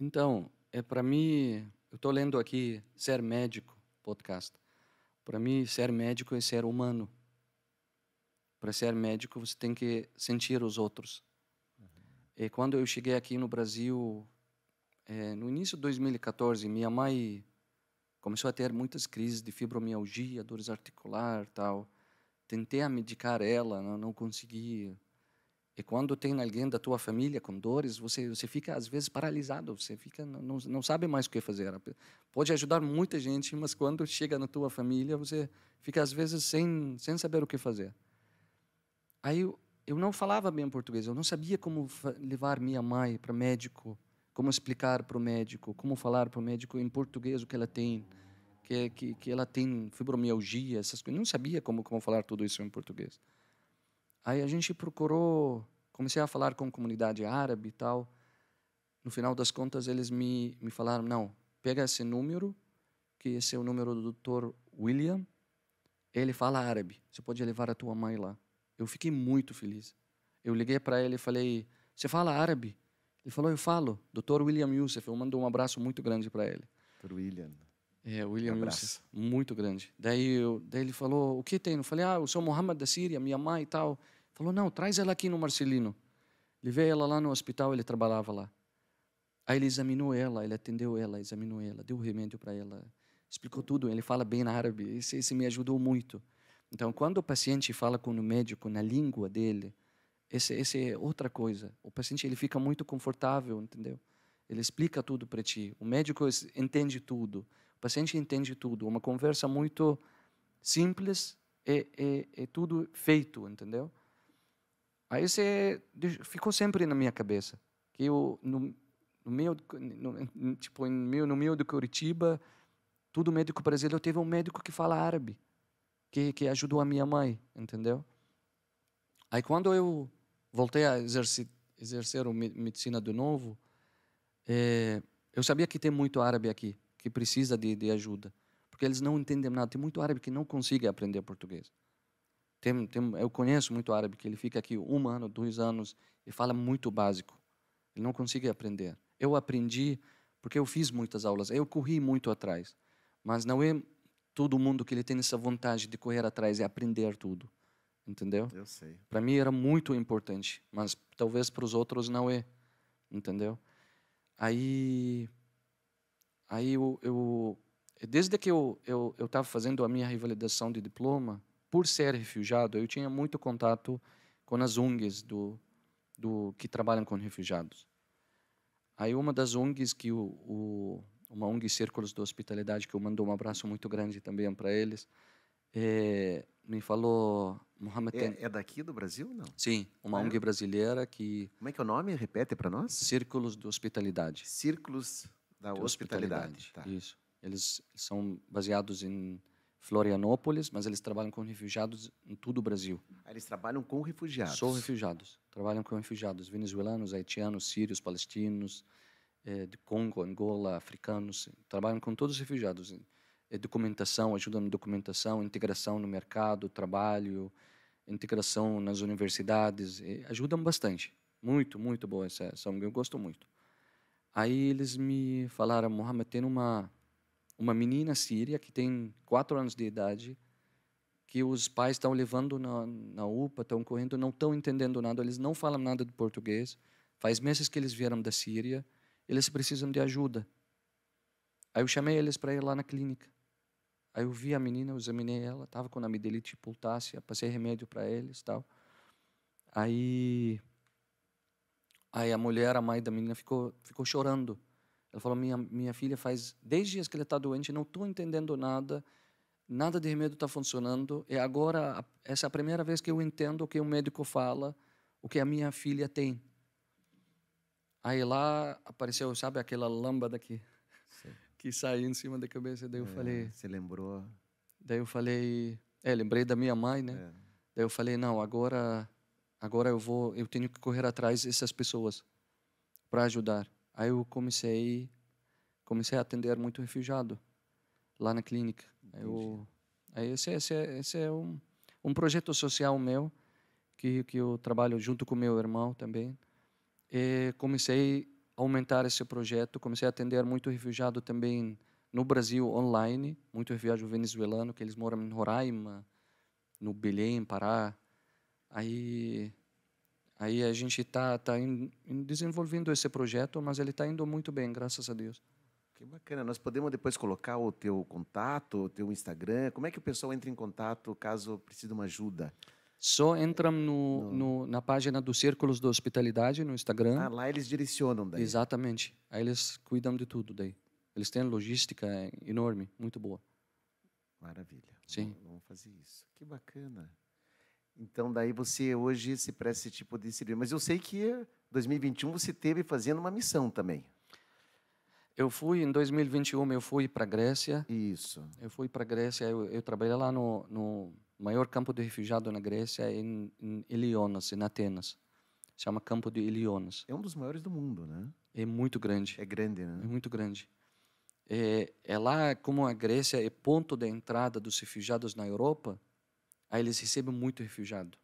Então, é para mim, eu estou lendo aqui Ser Médico podcast. Para mim, ser médico é ser humano. Para ser médico, você tem que sentir os outros. E quando eu cheguei aqui no Brasil, eh, no início de 2014, minha mãe começou a ter muitas crises de fibromialgia, dores articular, tal. Tentei medicar ela, não, não consegui. E quando tem alguém da tua família com dores, você você fica às vezes paralisado, você fica não, não, sabe mais o que fazer. Pode ajudar muita gente, mas quando chega na tua família, você fica às vezes sem sem saber o que fazer. Aí eu, eu não falava bem português, eu não sabia como levar minha mãe para médico, como explicar para o médico, como falar para o médico em português o que ela tem, que que que ela tem fibromialgia, essas coisas. Não sabia como como falar tudo isso em português. Aí a gente procurou, comecei a falar com a comunidade árabe e tal. No final das contas, eles me, me falaram: não, pega esse número, que esse é o número do Dr. William. Ele fala árabe, você pode levar a tua mãe lá. Eu fiquei muito feliz. Eu liguei para ele e falei: você fala árabe? Ele falou, eu falo. Dr. William Youssef, eu mando um abraço muito grande para ele. Dr. William. É, William Um Youssef, muito grande. Daí, eu, daí ele falou, o que tem? Eu falei, ah, eu sou Mohammed da Síria, minha mãe e tal. Ele falou, não, traz ela aqui no Marcelino. Levei ela lá no hospital, ele trabalhava lá. Aí ele examinou ela, ele atendeu ela, examinou ela, deu remédio para ela, explicou tudo. Ele fala bem árabe, esse, esse me ajudou muito. Então, quando o paciente fala com o médico na língua dele, esse, esse é outra coisa. O paciente ele fica muito confortável, entendeu? Ele explica tudo para ti. O médico entende tudo. Paciente entende tudo. Uma conversa muito simples e, e, e tudo feito, entendeu? Aí você ficou sempre na minha cabeça que eu no, no meio no, tipo em meio no de Curitiba, todo médico brasileiro teve um médico que fala árabe, que que ajudou a minha mãe, entendeu? Aí quando eu voltei a exercer exercer a me- medicina de novo, eh, eu sabia que tem muito árabe aqui que precisa de, de ajuda, porque eles não entendem nada. Tem muito árabe que não consegue aprender português. Tem, tem, eu conheço muito árabe que ele fica aqui um ano, dois anos e fala muito básico. Ele não consegue aprender. Eu aprendi porque eu fiz muitas aulas. Eu corri muito atrás, mas não é todo mundo que ele tem essa vontade de correr atrás e aprender tudo, entendeu? Eu sei. Para mim era muito importante, mas talvez para os outros não é, entendeu? Aí, aí eu, eu desde que eu eu estava fazendo a minha revalidação de diploma, por ser refugiado, eu tinha muito contato com as ONGs do do que trabalham com refugiados. Aí uma das ONGs que o, o uma ONG Círculos da Hospitalidade que eu mando um abraço muito grande também para eles, eh, me falou Mohamed É, é daqui do Brasil, não? Sim, uma é? ONG brasileira que Como é que é o nome? Repete para nós. Círculos de Hospitalidade. Círculos da De Hospitalidade. Tá. Isso. Eles são baseados em Florianópolis, mas eles trabalham com refugiados em todo o Brasil. Aí Eles trabalham com refugiados. Só refugiados. Trabalham com refugiados venezuelanos, haitianos, sírios, palestinos, eh, de Congo, Angola, africanos. Trabalham com todos os refugiados. É documentação, ajudam na documentação, integração no mercado, trabalho, integração nas universidades. eh, ajudam bastante. Muito, muito boa essa ONG. Eu gosto muito. Aí eles me falaram, Mohamed, tem uma uma menina síria que tem quatro anos de idade que os pais estão levando na, na UPA, estão correndo, não estão entendendo nada, eles não falam nada de português. Faz meses que eles vieram da Síria, eles precisam de ajuda. Aí eu chamei eles para ir lá na clínica. Aí eu vi a menina, eu examinei ela, estava com amidalite pultácea, passei remédio para eles, tal. Aí aí a mulher, a mãe da menina ficou ficou chorando. Ela falou: "Minha minha filha faz 10 dias que ela está doente, não estou entendendo nada." nada de remédio está funcionando e agora a- essa é a primeira vez que eu entendo o que o médico fala o que a minha filha tem aí lá apareceu sabe aquela lâmpada que *laughs* que sai em cima da cabeça daí eu É, falei Você lembrou? daí eu falei é lembrei da minha mãe né É. daí eu falei não agora agora eu vou eu tenho que correr atrás dessas pessoas para ajudar aí eu comecei comecei a atender muito refugiado lá na clínica eu, aí esse, esse, é- esse é um, um projeto social meu que, que eu trabalho junto com meu irmão também. E comecei a aumentar esse projeto, comecei a atender muito refugiado também no Brasil online, muito refugiado venezuelano que eles moram em Roraima, no Belém, Pará. Aí aí a gente está tá em- em desenvolvendo esse projeto, mas ele está indo muito bem, graças a Deus. Que bacana. Nós podemos depois colocar o teu contato, o teu Instagram. Como é que o pessoal entra em contato caso precise de uma ajuda? Só entram no, no, na página do Círculos da Hospitalidade no Instagram. Ah, lá eles direcionam daí. Exatamente. Aí eles cuidam de tudo daí. Eles têm logística enorme, muito boa. Maravilha. Sim. Vamos fazer isso. Que bacana. Então, daí você hoje se presta esse tipo de serviço. Mas eu sei que em 2021 você teve fazendo uma missão também. Eu fui em 2021, eu fui para Grécia. Isso. Eu fui para Grécia, eu, eu trabalhei lá no, no maior campo de refugiado na Grécia, em, em Ilionas, em Atenas. Chama Campo de Ilionas. É um dos maiores do mundo, né? É muito grande. É grande, É né? muito grande. É, é lá, como a Grécia é ponto de entrada dos refugiados na Europa, aí eles recebem muito refugiado.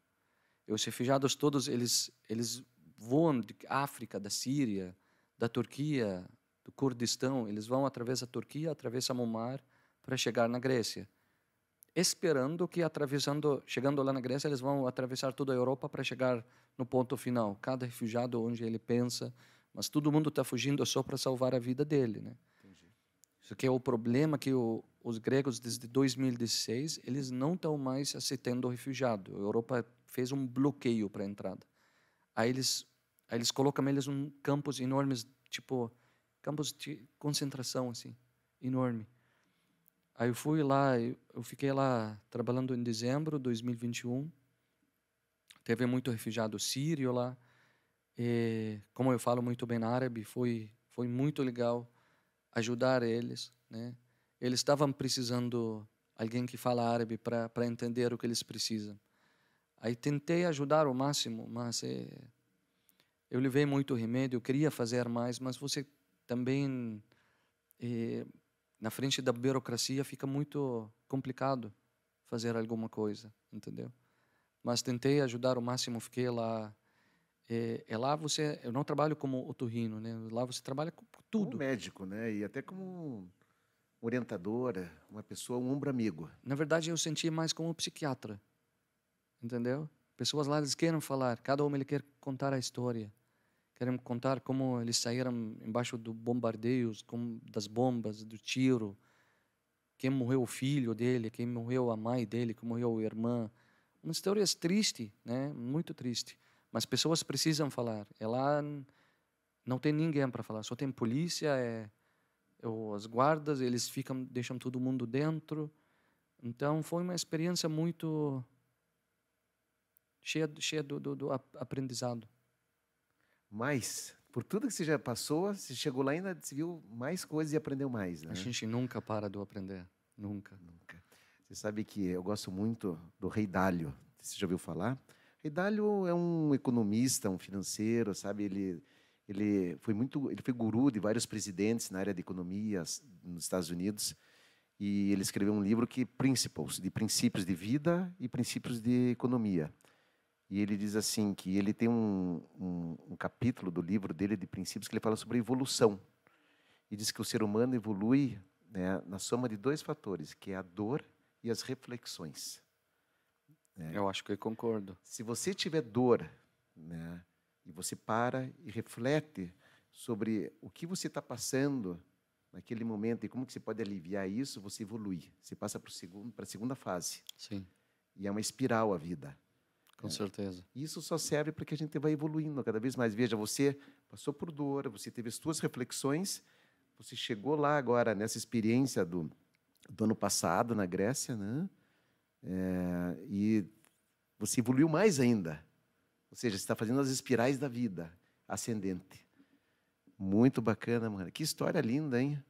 E os refugiados todos, eles, eles voam de África, da Síria, da Turquia, do Kurdistão, eles vão através da Turquia, atravessam o mar para chegar na Grécia, esperando que atravessando, chegando lá na Grécia, eles vão atravessar toda a Europa para chegar no ponto final. Cada refugiado onde ele pensa, mas todo mundo está fugindo só para salvar a vida dele, né? Isso que é o problema que o, os gregos desde 2016 eles não estão mais aceitando refugiado. A Europa fez um bloqueio para a entrada. Aí eles aí eles colocam eles em campos enormes, tipo campos de concentração assim, enorme. Aí eu fui lá, eu fiquei lá trabalhando em dezembro de 2021. Teve muito refugiado sírio lá. E, como eu falo muito bem árabe, foi foi muito legal ajudar eles, né? Eles estavam precisando alguém que fala árabe para entender o que eles precisam. Aí tentei ajudar o máximo, mas é, eu levei muito remédio, eu queria fazer mais, mas você também é, na frente da burocracia fica muito complicado fazer alguma coisa, entendeu? Mas tentei ajudar o máximo, fiquei lá é, é, lá você, eu não trabalho como otorrino, né? Lá você trabalha com tudo. Como médico, né? E até como orientadora, uma pessoa, um ombro amigo. Na verdade, eu senti mais como psiquiatra, entendeu? Pessoas lá eles querem falar, cada um ele quer contar a história, querem contar como eles saíram embaixo do bombardeios, como das bombas, do tiro, quem morreu o filho dele, quem morreu a mãe dele, quem morreu a irmã. Uma história triste, né? Muito triste. Mas pessoas precisam falar. Ela não tem ninguém para falar, só tem polícia, é, é os guardas, eles ficam, deixam todo mundo dentro. Então foi uma experiência muito cheia, cheia do, do, do aprendizado. Mas, por tudo que você já passou, você chegou lá e ainda se viu mais coisas e aprendeu mais, né? A gente nunca para de aprender, nunca. Nunca. Você sabe que eu gosto muito do Rei Dálio. Você já ouviu falar? Redalho é um economista, um financeiro, sabe? Ele ele foi muito, ele foi guru de vários presidentes na área de economia nos Estados Unidos e ele escreveu um livro que Principles, de princípios de vida e princípios de economia. E ele diz assim que ele tem um, um, um capítulo do livro dele de princípios que ele fala sobre evolução e diz que o ser humano evolui né, na soma de dois fatores, que é a dor e as reflexões. É. Eu acho que eu concordo. Se você tiver dor, né, e você para e reflete sobre o que você está passando naquele momento e como que você pode aliviar isso, você evolui. Você passa para segundo, a segunda fase. Sim. E é uma espiral a vida. Com é. certeza. Isso só serve para que a gente vá evoluindo cada vez mais. Veja, você passou por dor, você teve as suas reflexões, você chegou lá agora nessa experiência do, do ano passado na Grécia, né? É, e você evoluiu mais ainda. Ou seja, você está fazendo as espirais da vida ascendente. Muito bacana, mano. Que história linda, hein?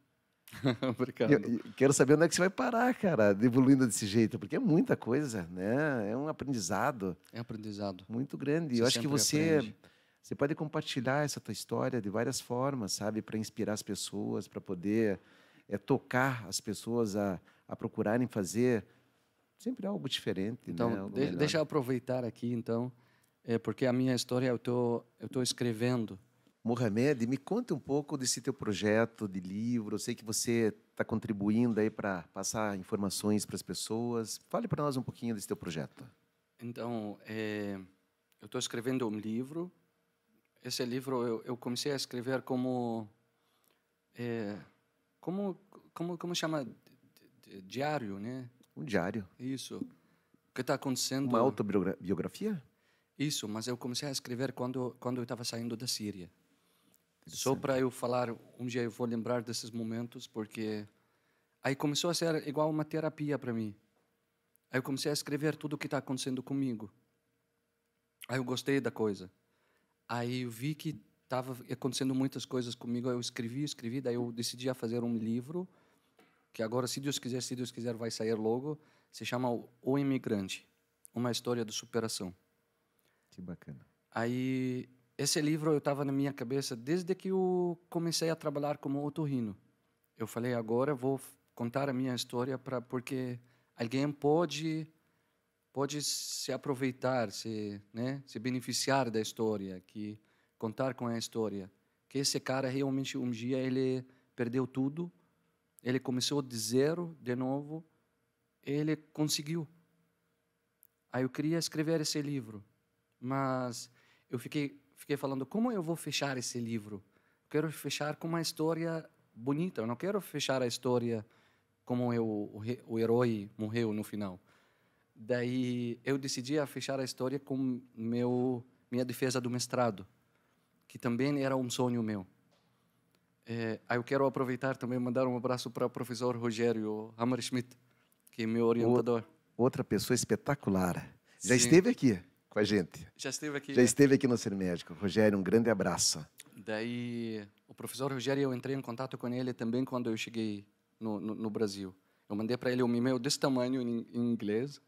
*laughs* Obrigado. Eu, eu quero saber onde é que você vai parar, cara, evoluindo desse jeito, porque é muita coisa, né? É um aprendizado. É um aprendizado. Muito grande. Você eu acho que você, você pode compartilhar essa tua história de várias formas, sabe? Para inspirar as pessoas, para poder é, tocar as pessoas a, a procurarem fazer sempre algo diferente. Então, né? algo de, deixa eu aproveitar aqui, então, é porque a minha história eu tô eu tô escrevendo. Mohamed, me conte um pouco desse teu projeto de livro. Eu sei que você está contribuindo aí para passar informações para as pessoas. Fale para nós um pouquinho desse teu projeto. Então, é, eu estou escrevendo um livro. Esse livro eu, eu comecei a escrever como é, como como como chama diário, né? Um diário. Isso. O que está acontecendo? Uma autobiografia? Isso, mas eu comecei a escrever quando quando eu estava saindo da Síria. Só para eu falar, um dia eu vou lembrar desses momentos, porque aí começou a ser igual uma terapia para mim. Aí eu comecei a escrever tudo o que está acontecendo comigo. Aí eu gostei da coisa. Aí eu vi que estava acontecendo muitas coisas comigo. Aí eu escrevi, escrevi. Daí eu decidi a fazer um livro que agora, se Deus quiser, se Deus quiser, vai sair logo. Se chama O Imigrante, uma história de superação. Que bacana. Aí esse livro eu estava na minha cabeça desde que eu comecei a trabalhar como otorrino. Eu falei agora vou contar a minha história para porque alguém pode pode se aproveitar, se né, se beneficiar da história que contar com a história. Que esse cara realmente um dia ele perdeu tudo, ele começou de zero de novo, ele conseguiu. Aí eu queria escrever esse livro, mas eu fiquei fiquei falando como eu vou fechar esse livro. quero fechar com uma história bonita. Eu não quero fechar a história como eu, o, o herói morreu no final. Daí eu decidi a fechar a história com meu minha defesa do mestrado, que também era um sonho meu. É, aí eu quero aproveitar também mandar um abraço para o professor Rogério Hammerschmidt, que é meu orientador. Outra pessoa espetacular. Já Sim. esteve aqui com a gente. Já esteve aqui. Já esteve aqui no Ser Médico. Rogério, um grande abraço. Daí, o professor Rogério, eu entrei em contato com ele também quando eu cheguei no, no, no Brasil. Eu mandei para ele um e-mail desse tamanho em, em inglês.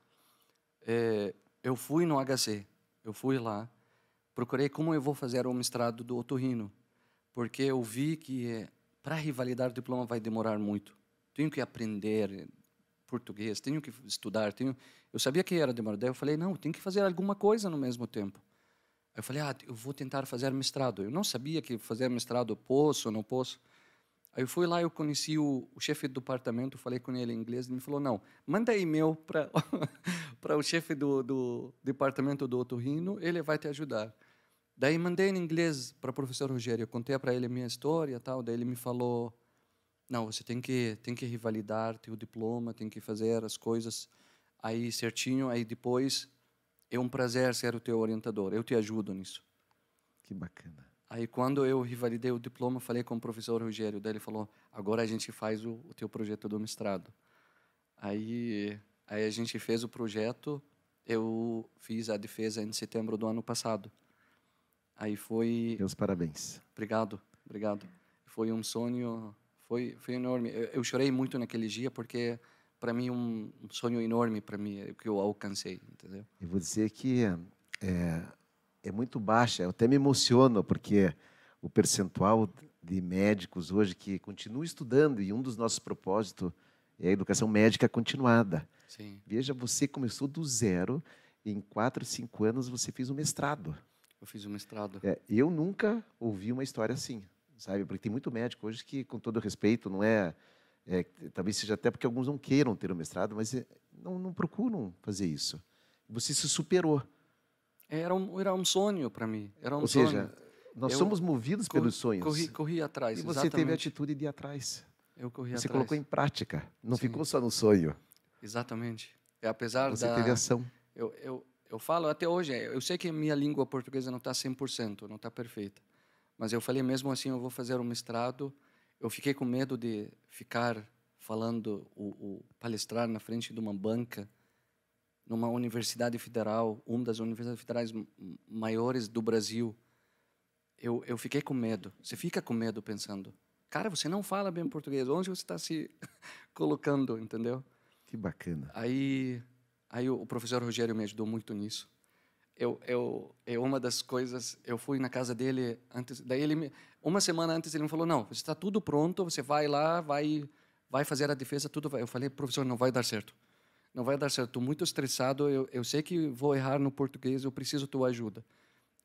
É, eu fui no HC, eu fui lá, procurei como eu vou fazer o mestrado do otorrino, porque eu vi que para revalidar o diploma vai demorar muito. Tenho que aprender português, tenho que estudar, tenho... Eu sabia que era demorar, daí eu falei, não, tenho que fazer alguma coisa no mesmo tempo. Aí eu falei, ah, eu vou tentar fazer mestrado. Eu não sabia que fazer mestrado posso ou não posso. Aí eu fui lá, eu conheci o, o chefe do departamento, falei com ele em inglês, ele me falou, não, manda e-mail para *laughs* o chefe do, do departamento do otorrino, ele vai te ajudar. Daí mandei em inglês para o professor Rogério, contei para ele a minha história, tal, daí ele me falou, não, você tem que tem que revalidar teu diploma, tem que fazer as coisas aí certinho, aí depois é um prazer ser o teu orientador, eu te ajudo nisso. Que bacana. Aí quando eu revalidei o diploma, falei com o professor Rogério, daí ele falou, agora a gente faz o, o teu projeto do mestrado. Aí, aí a gente fez o projeto, eu fiz a defesa em setembro do ano passado. Aí foi... Meus parabéns. Obrigado, obrigado. Foi um sonho, foi, foi enorme. Eu, eu chorei muito naquele dia porque para mim um, um sonho enorme para mim é que eu alcancei, entendeu? Eu vou dizer que é, é muito baixa. Eu até me emociono porque o percentual de médicos hoje que continuam estudando e um dos nossos propósitos é a educação médica continuada. Sim. Veja, você começou do zero e em quatro, cinco anos você fez um mestrado. Eu fiz um mestrado. É, eu nunca ouvi uma história assim, sabe? Porque tem muito médico hoje que, com todo respeito, não é é, talvez seja até porque alguns não queiram ter o mestrado, mas é, não, não procuram fazer isso. Você se superou. Era um, era um sonho para mim. Era um Ou sonho. seja, nós eu somos movidos pelos sonhos. Corri, corri atrás. E você exatamente. teve a atitude de ir atrás. Eu corri você atrás. colocou em prática. Não Sim. ficou só no sonho. Exatamente. É, apesar você da... teve ação. Eu, eu, eu falo até hoje, eu sei que a minha língua portuguesa não está 100%, não está perfeita. Mas eu falei mesmo assim, eu vou fazer um mestrado. Eu fiquei com medo de ficar falando, o, o, palestrar na frente de uma banca, numa universidade federal, uma das universidades federais maiores do Brasil. Eu, eu fiquei com medo. Você fica com medo pensando, cara, você não fala bem português, onde você está se *laughs* colocando, entendeu? Que bacana. Aí, aí o professor Rogério me ajudou muito nisso. Eu, eu, é uma das coisas. Eu fui na casa dele antes. Daí ele, me, uma semana antes ele me falou, não, está tudo pronto, você vai lá, vai vai fazer a defesa, tudo vai. Eu falei, professor, não vai dar certo. Não vai dar certo. Estou muito estressado. Eu, eu sei que vou errar no português. Eu preciso tua ajuda.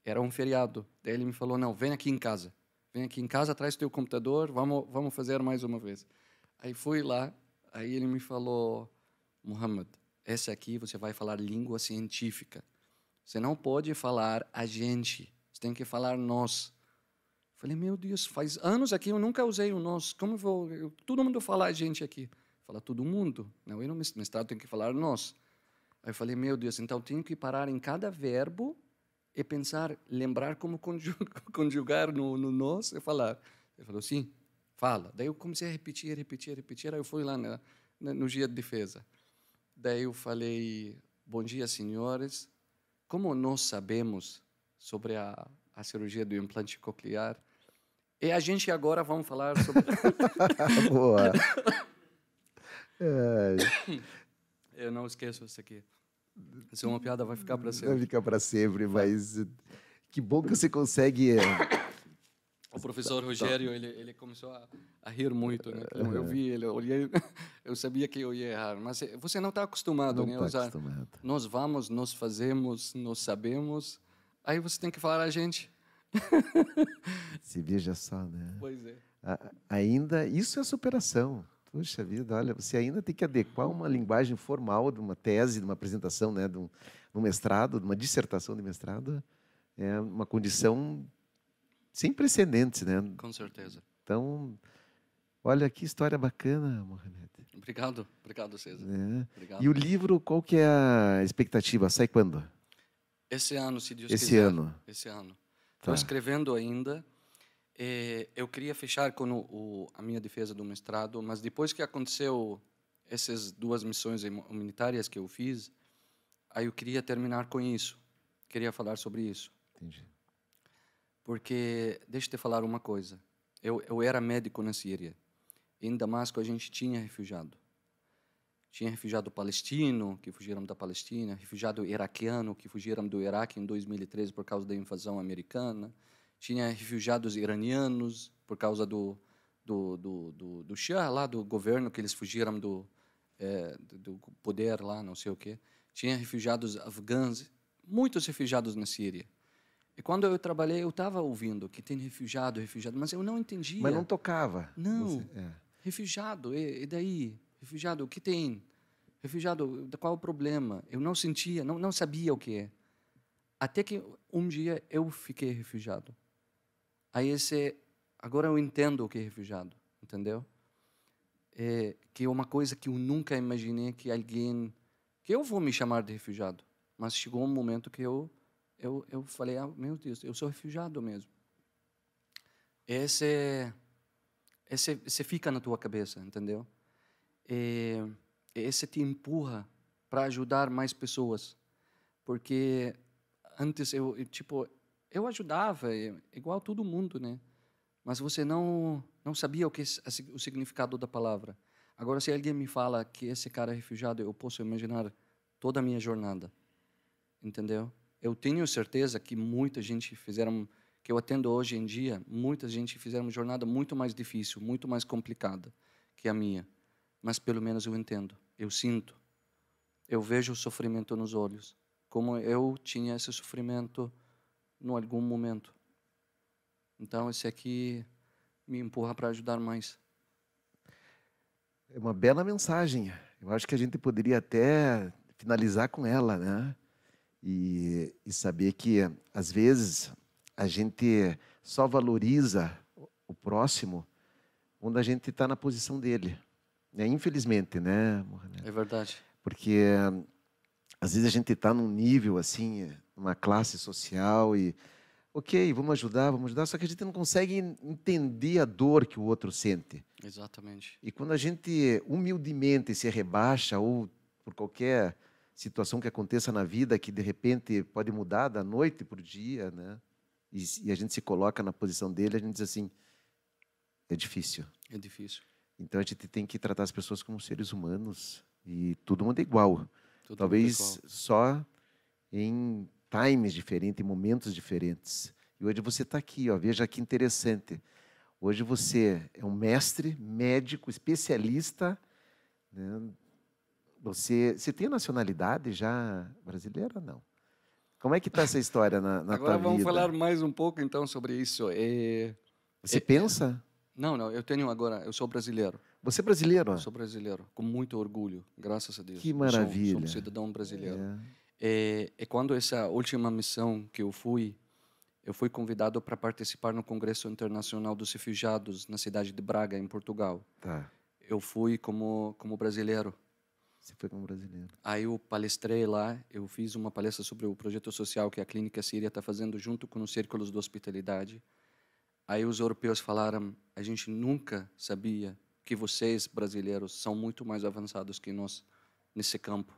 Era um feriado. Daí ele me falou, não, vem aqui em casa. Vem aqui em casa, traz teu computador. Vamos, vamos fazer mais uma vez. Aí fui lá. Aí ele me falou, Muhammad, essa aqui você vai falar língua científica. Você não pode falar a gente. Você tem que falar nós. Falei, meu Deus, faz anos aqui eu nunca usei o nós. Como vou. Eu, todo mundo fala a gente aqui. Fala todo mundo. Não, eu no mestrado tenho que falar nós. Aí eu falei, meu Deus, então tenho que parar em cada verbo e pensar, lembrar como *laughs* conjugar no, no nós e falar. Ele falou, sim, fala. Daí eu comecei a repetir, repetir, repetir. Aí eu fui lá na, na, no dia de defesa. Daí eu falei, bom dia, senhores. Como nós sabemos sobre a, a cirurgia do implante coclear, e a gente agora vamos falar sobre. *laughs* *laughs* Boa. *coughs* É. Eu não esqueço isso aqui. Essa é uma piada, vai ficar para sempre. Vai ficar para sempre, mas que bom que você consegue. O professor Rogério, ele, ele começou a, a rir muito, né? Eu vi ele, eu olhei, *laughs* eu sabia que eu ia errar, mas você não está acostumado, não né? Tá usar, acostumado. Nós vamos, nós fazemos, nós sabemos. Aí você tem que falar a gente. *laughs* Se veja só, né? Pois é. A- Ainda, isso é superação. Puxa vida, olha, você ainda tem que adequar uma linguagem formal de uma tese, de uma apresentação, né, de um, de um mestrado, de uma dissertação de mestrado. É uma condição sem precedentes, né? Com certeza. Então, olha que história bacana, Mohamed. Obrigado, obrigado, César. né? Obrigado. E o livro, qual que é a expectativa? Sai quando? Esse ano, se Deus Esse quiser. ano. Esse ano. Tá. Estou escrevendo ainda. Eh, eu queria fechar com o, o- a minha defesa do mestrado, mas depois que aconteceu essas duas missões hum- humanitárias que eu fiz, aí eu queria terminar com isso. Queria falar sobre isso. Entendi. Porque, deixa eu te falar uma coisa. Eu, eu era médico na Síria. Em Damasco, a gente tinha refugiado. Tinha refugiado palestino, que fugiram da Palestina, refugiado iraquiano, que fugiram do Iraque em 2013 por causa da invasão americana. Tinha refugiados iranianos por causa do, do, do, do, do Shah, lá do governo, que eles fugiram do, do, do poder lá, não sei o quê. Tinha refugiados afegãos, muitos refugiados na Síria. E quando eu trabalhei, eu estava ouvindo que tem refugiado, refugiado, mas eu não entendia. Mas não tocava. Não. Você- é. Refugiado, e, e daí? Refugiado, o que tem? Refugiado, qual o problema? Eu não sentia, não, não sabia o que é. Até que um dia eu fiquei refugiado. Aí esse, agora eu entendo o que é refugiado, entendeu? É, que é uma coisa que eu nunca imaginei que alguém, que eu vou me chamar de refugiado, mas chegou um momento que eu eu, eu falei, ah, meu Deus, eu sou refugiado mesmo. Esse, esse, esse fica na tua cabeça, entendeu? E, esse te empurra para ajudar mais pessoas, porque antes eu, tipo eu ajudava igual todo mundo, né? Mas você não não sabia o que o significado da palavra. Agora, se alguém me fala que esse cara é refugiado, eu posso imaginar toda a minha jornada, entendeu? Eu tenho certeza que muita gente fizeram, que eu atendo hoje em dia, muita gente fizeram uma jornada muito mais difícil, muito mais complicada que a minha. Mas pelo menos eu entendo, eu sinto, eu vejo o sofrimento nos olhos, como eu tinha esse sofrimento em algum momento. Então esse aqui me empurra para ajudar mais. É uma bela mensagem. Eu acho que a gente poderia até finalizar com ela, né? E, e saber que, às vezes, a gente só valoriza o próximo quando a gente está na posição dele. É, infelizmente, né? É verdade. Porque, às vezes, a gente está num nível, assim, uma classe social e, ok, vamos ajudar, vamos ajudar, só que a gente não consegue entender a dor que o outro sente. Exatamente. E quando a gente humildemente se rebaixa ou por qualquer situação que aconteça na vida que de repente pode mudar da noite para o dia, né? E, e, a gente se coloca na posição dele, a gente diz assim, é difícil. É difícil. Então a gente tem que tratar as pessoas como seres humanos e todo mundo é igual. Tudo Talvez igual. só em times diferentes, em momentos diferentes. E hoje você está aqui, ó, veja que interessante. Hoje você é um mestre, médico, especialista. Né? Você, você tem nacionalidade já brasileira? Não. Como é que está essa história na, na Agora vamos vida? falar mais um pouco então sobre isso. É... Você é- pensa? Não, não, eu tenho agora, eu sou brasileiro. Você é brasileiro? Eu sou brasileiro, com muito orgulho, graças a Deus. Que Eu sou- Sou, maravilha. um cidadão brasileiro. É. E, e quando essa última missão que eu fui, eu fui convidado para participar no Congresso Internacional dos Refugiados na cidade de Braga, em Portugal. Tá. Eu fui como como brasileiro. Você foi como brasileiro. Aí eu palestrei lá, eu fiz uma palestra sobre o projeto social que a Clínica Síria está fazendo junto com os Círculos de Hospitalidade. Aí os europeus falaram, a gente nunca sabia que vocês, brasileiros, são muito mais avançados que nós nesse campo.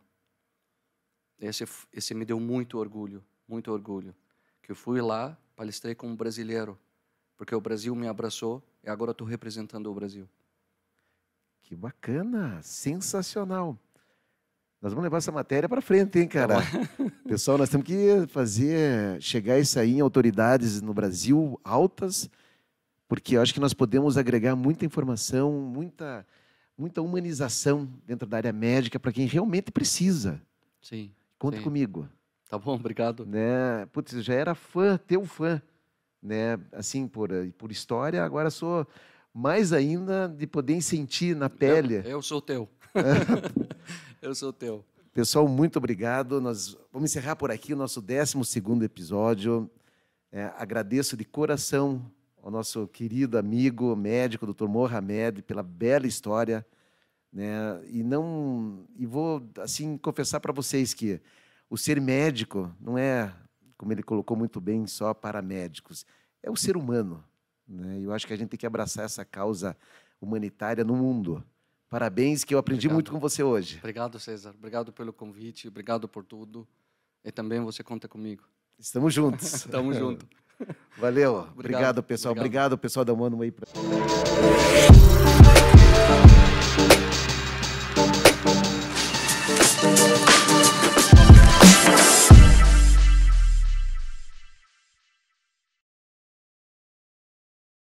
Esse, esse me deu muito orgulho, muito orgulho. Que eu fui lá, palestrei como brasileiro, porque o Brasil me abraçou e agora estou representando o Brasil. Que bacana, sensacional. Nós vamos levar essa matéria para frente, hein, cara? *laughs* Pessoal, nós temos que fazer chegar isso aí em autoridades no Brasil altas, porque eu acho que nós podemos agregar muita informação, muita muita humanização dentro da área médica para quem realmente precisa. Sim. Conta Sim. comigo, Tá bom, obrigado. né? Putz, eu já era fã, teu fã. né? Assim, por, por história, agora sou mais ainda de poder sentir na pele. Eu, eu sou teu. *laughs* eu sou teu. Pessoal, muito obrigado. Nós vamos encerrar por aqui o nosso 12 episódio. É, agradeço de coração ao nosso querido amigo médico, Dr. Mohamed, pela bela história. Né? E não e vou assim confessar para vocês que o ser médico não é, como ele colocou muito bem, só para médicos. É o ser humano. Né? Eu acho que a gente tem que abraçar essa causa humanitária no mundo. Parabéns, que eu aprendi obrigado. muito com você hoje. Obrigado, César. Obrigado pelo convite, obrigado por tudo. E também você conta comigo. Estamos juntos. *laughs* Estamos juntos. Valeu. Obrigado, obrigado pessoal. Obrigado. obrigado, pessoal da Mano aí. Pra...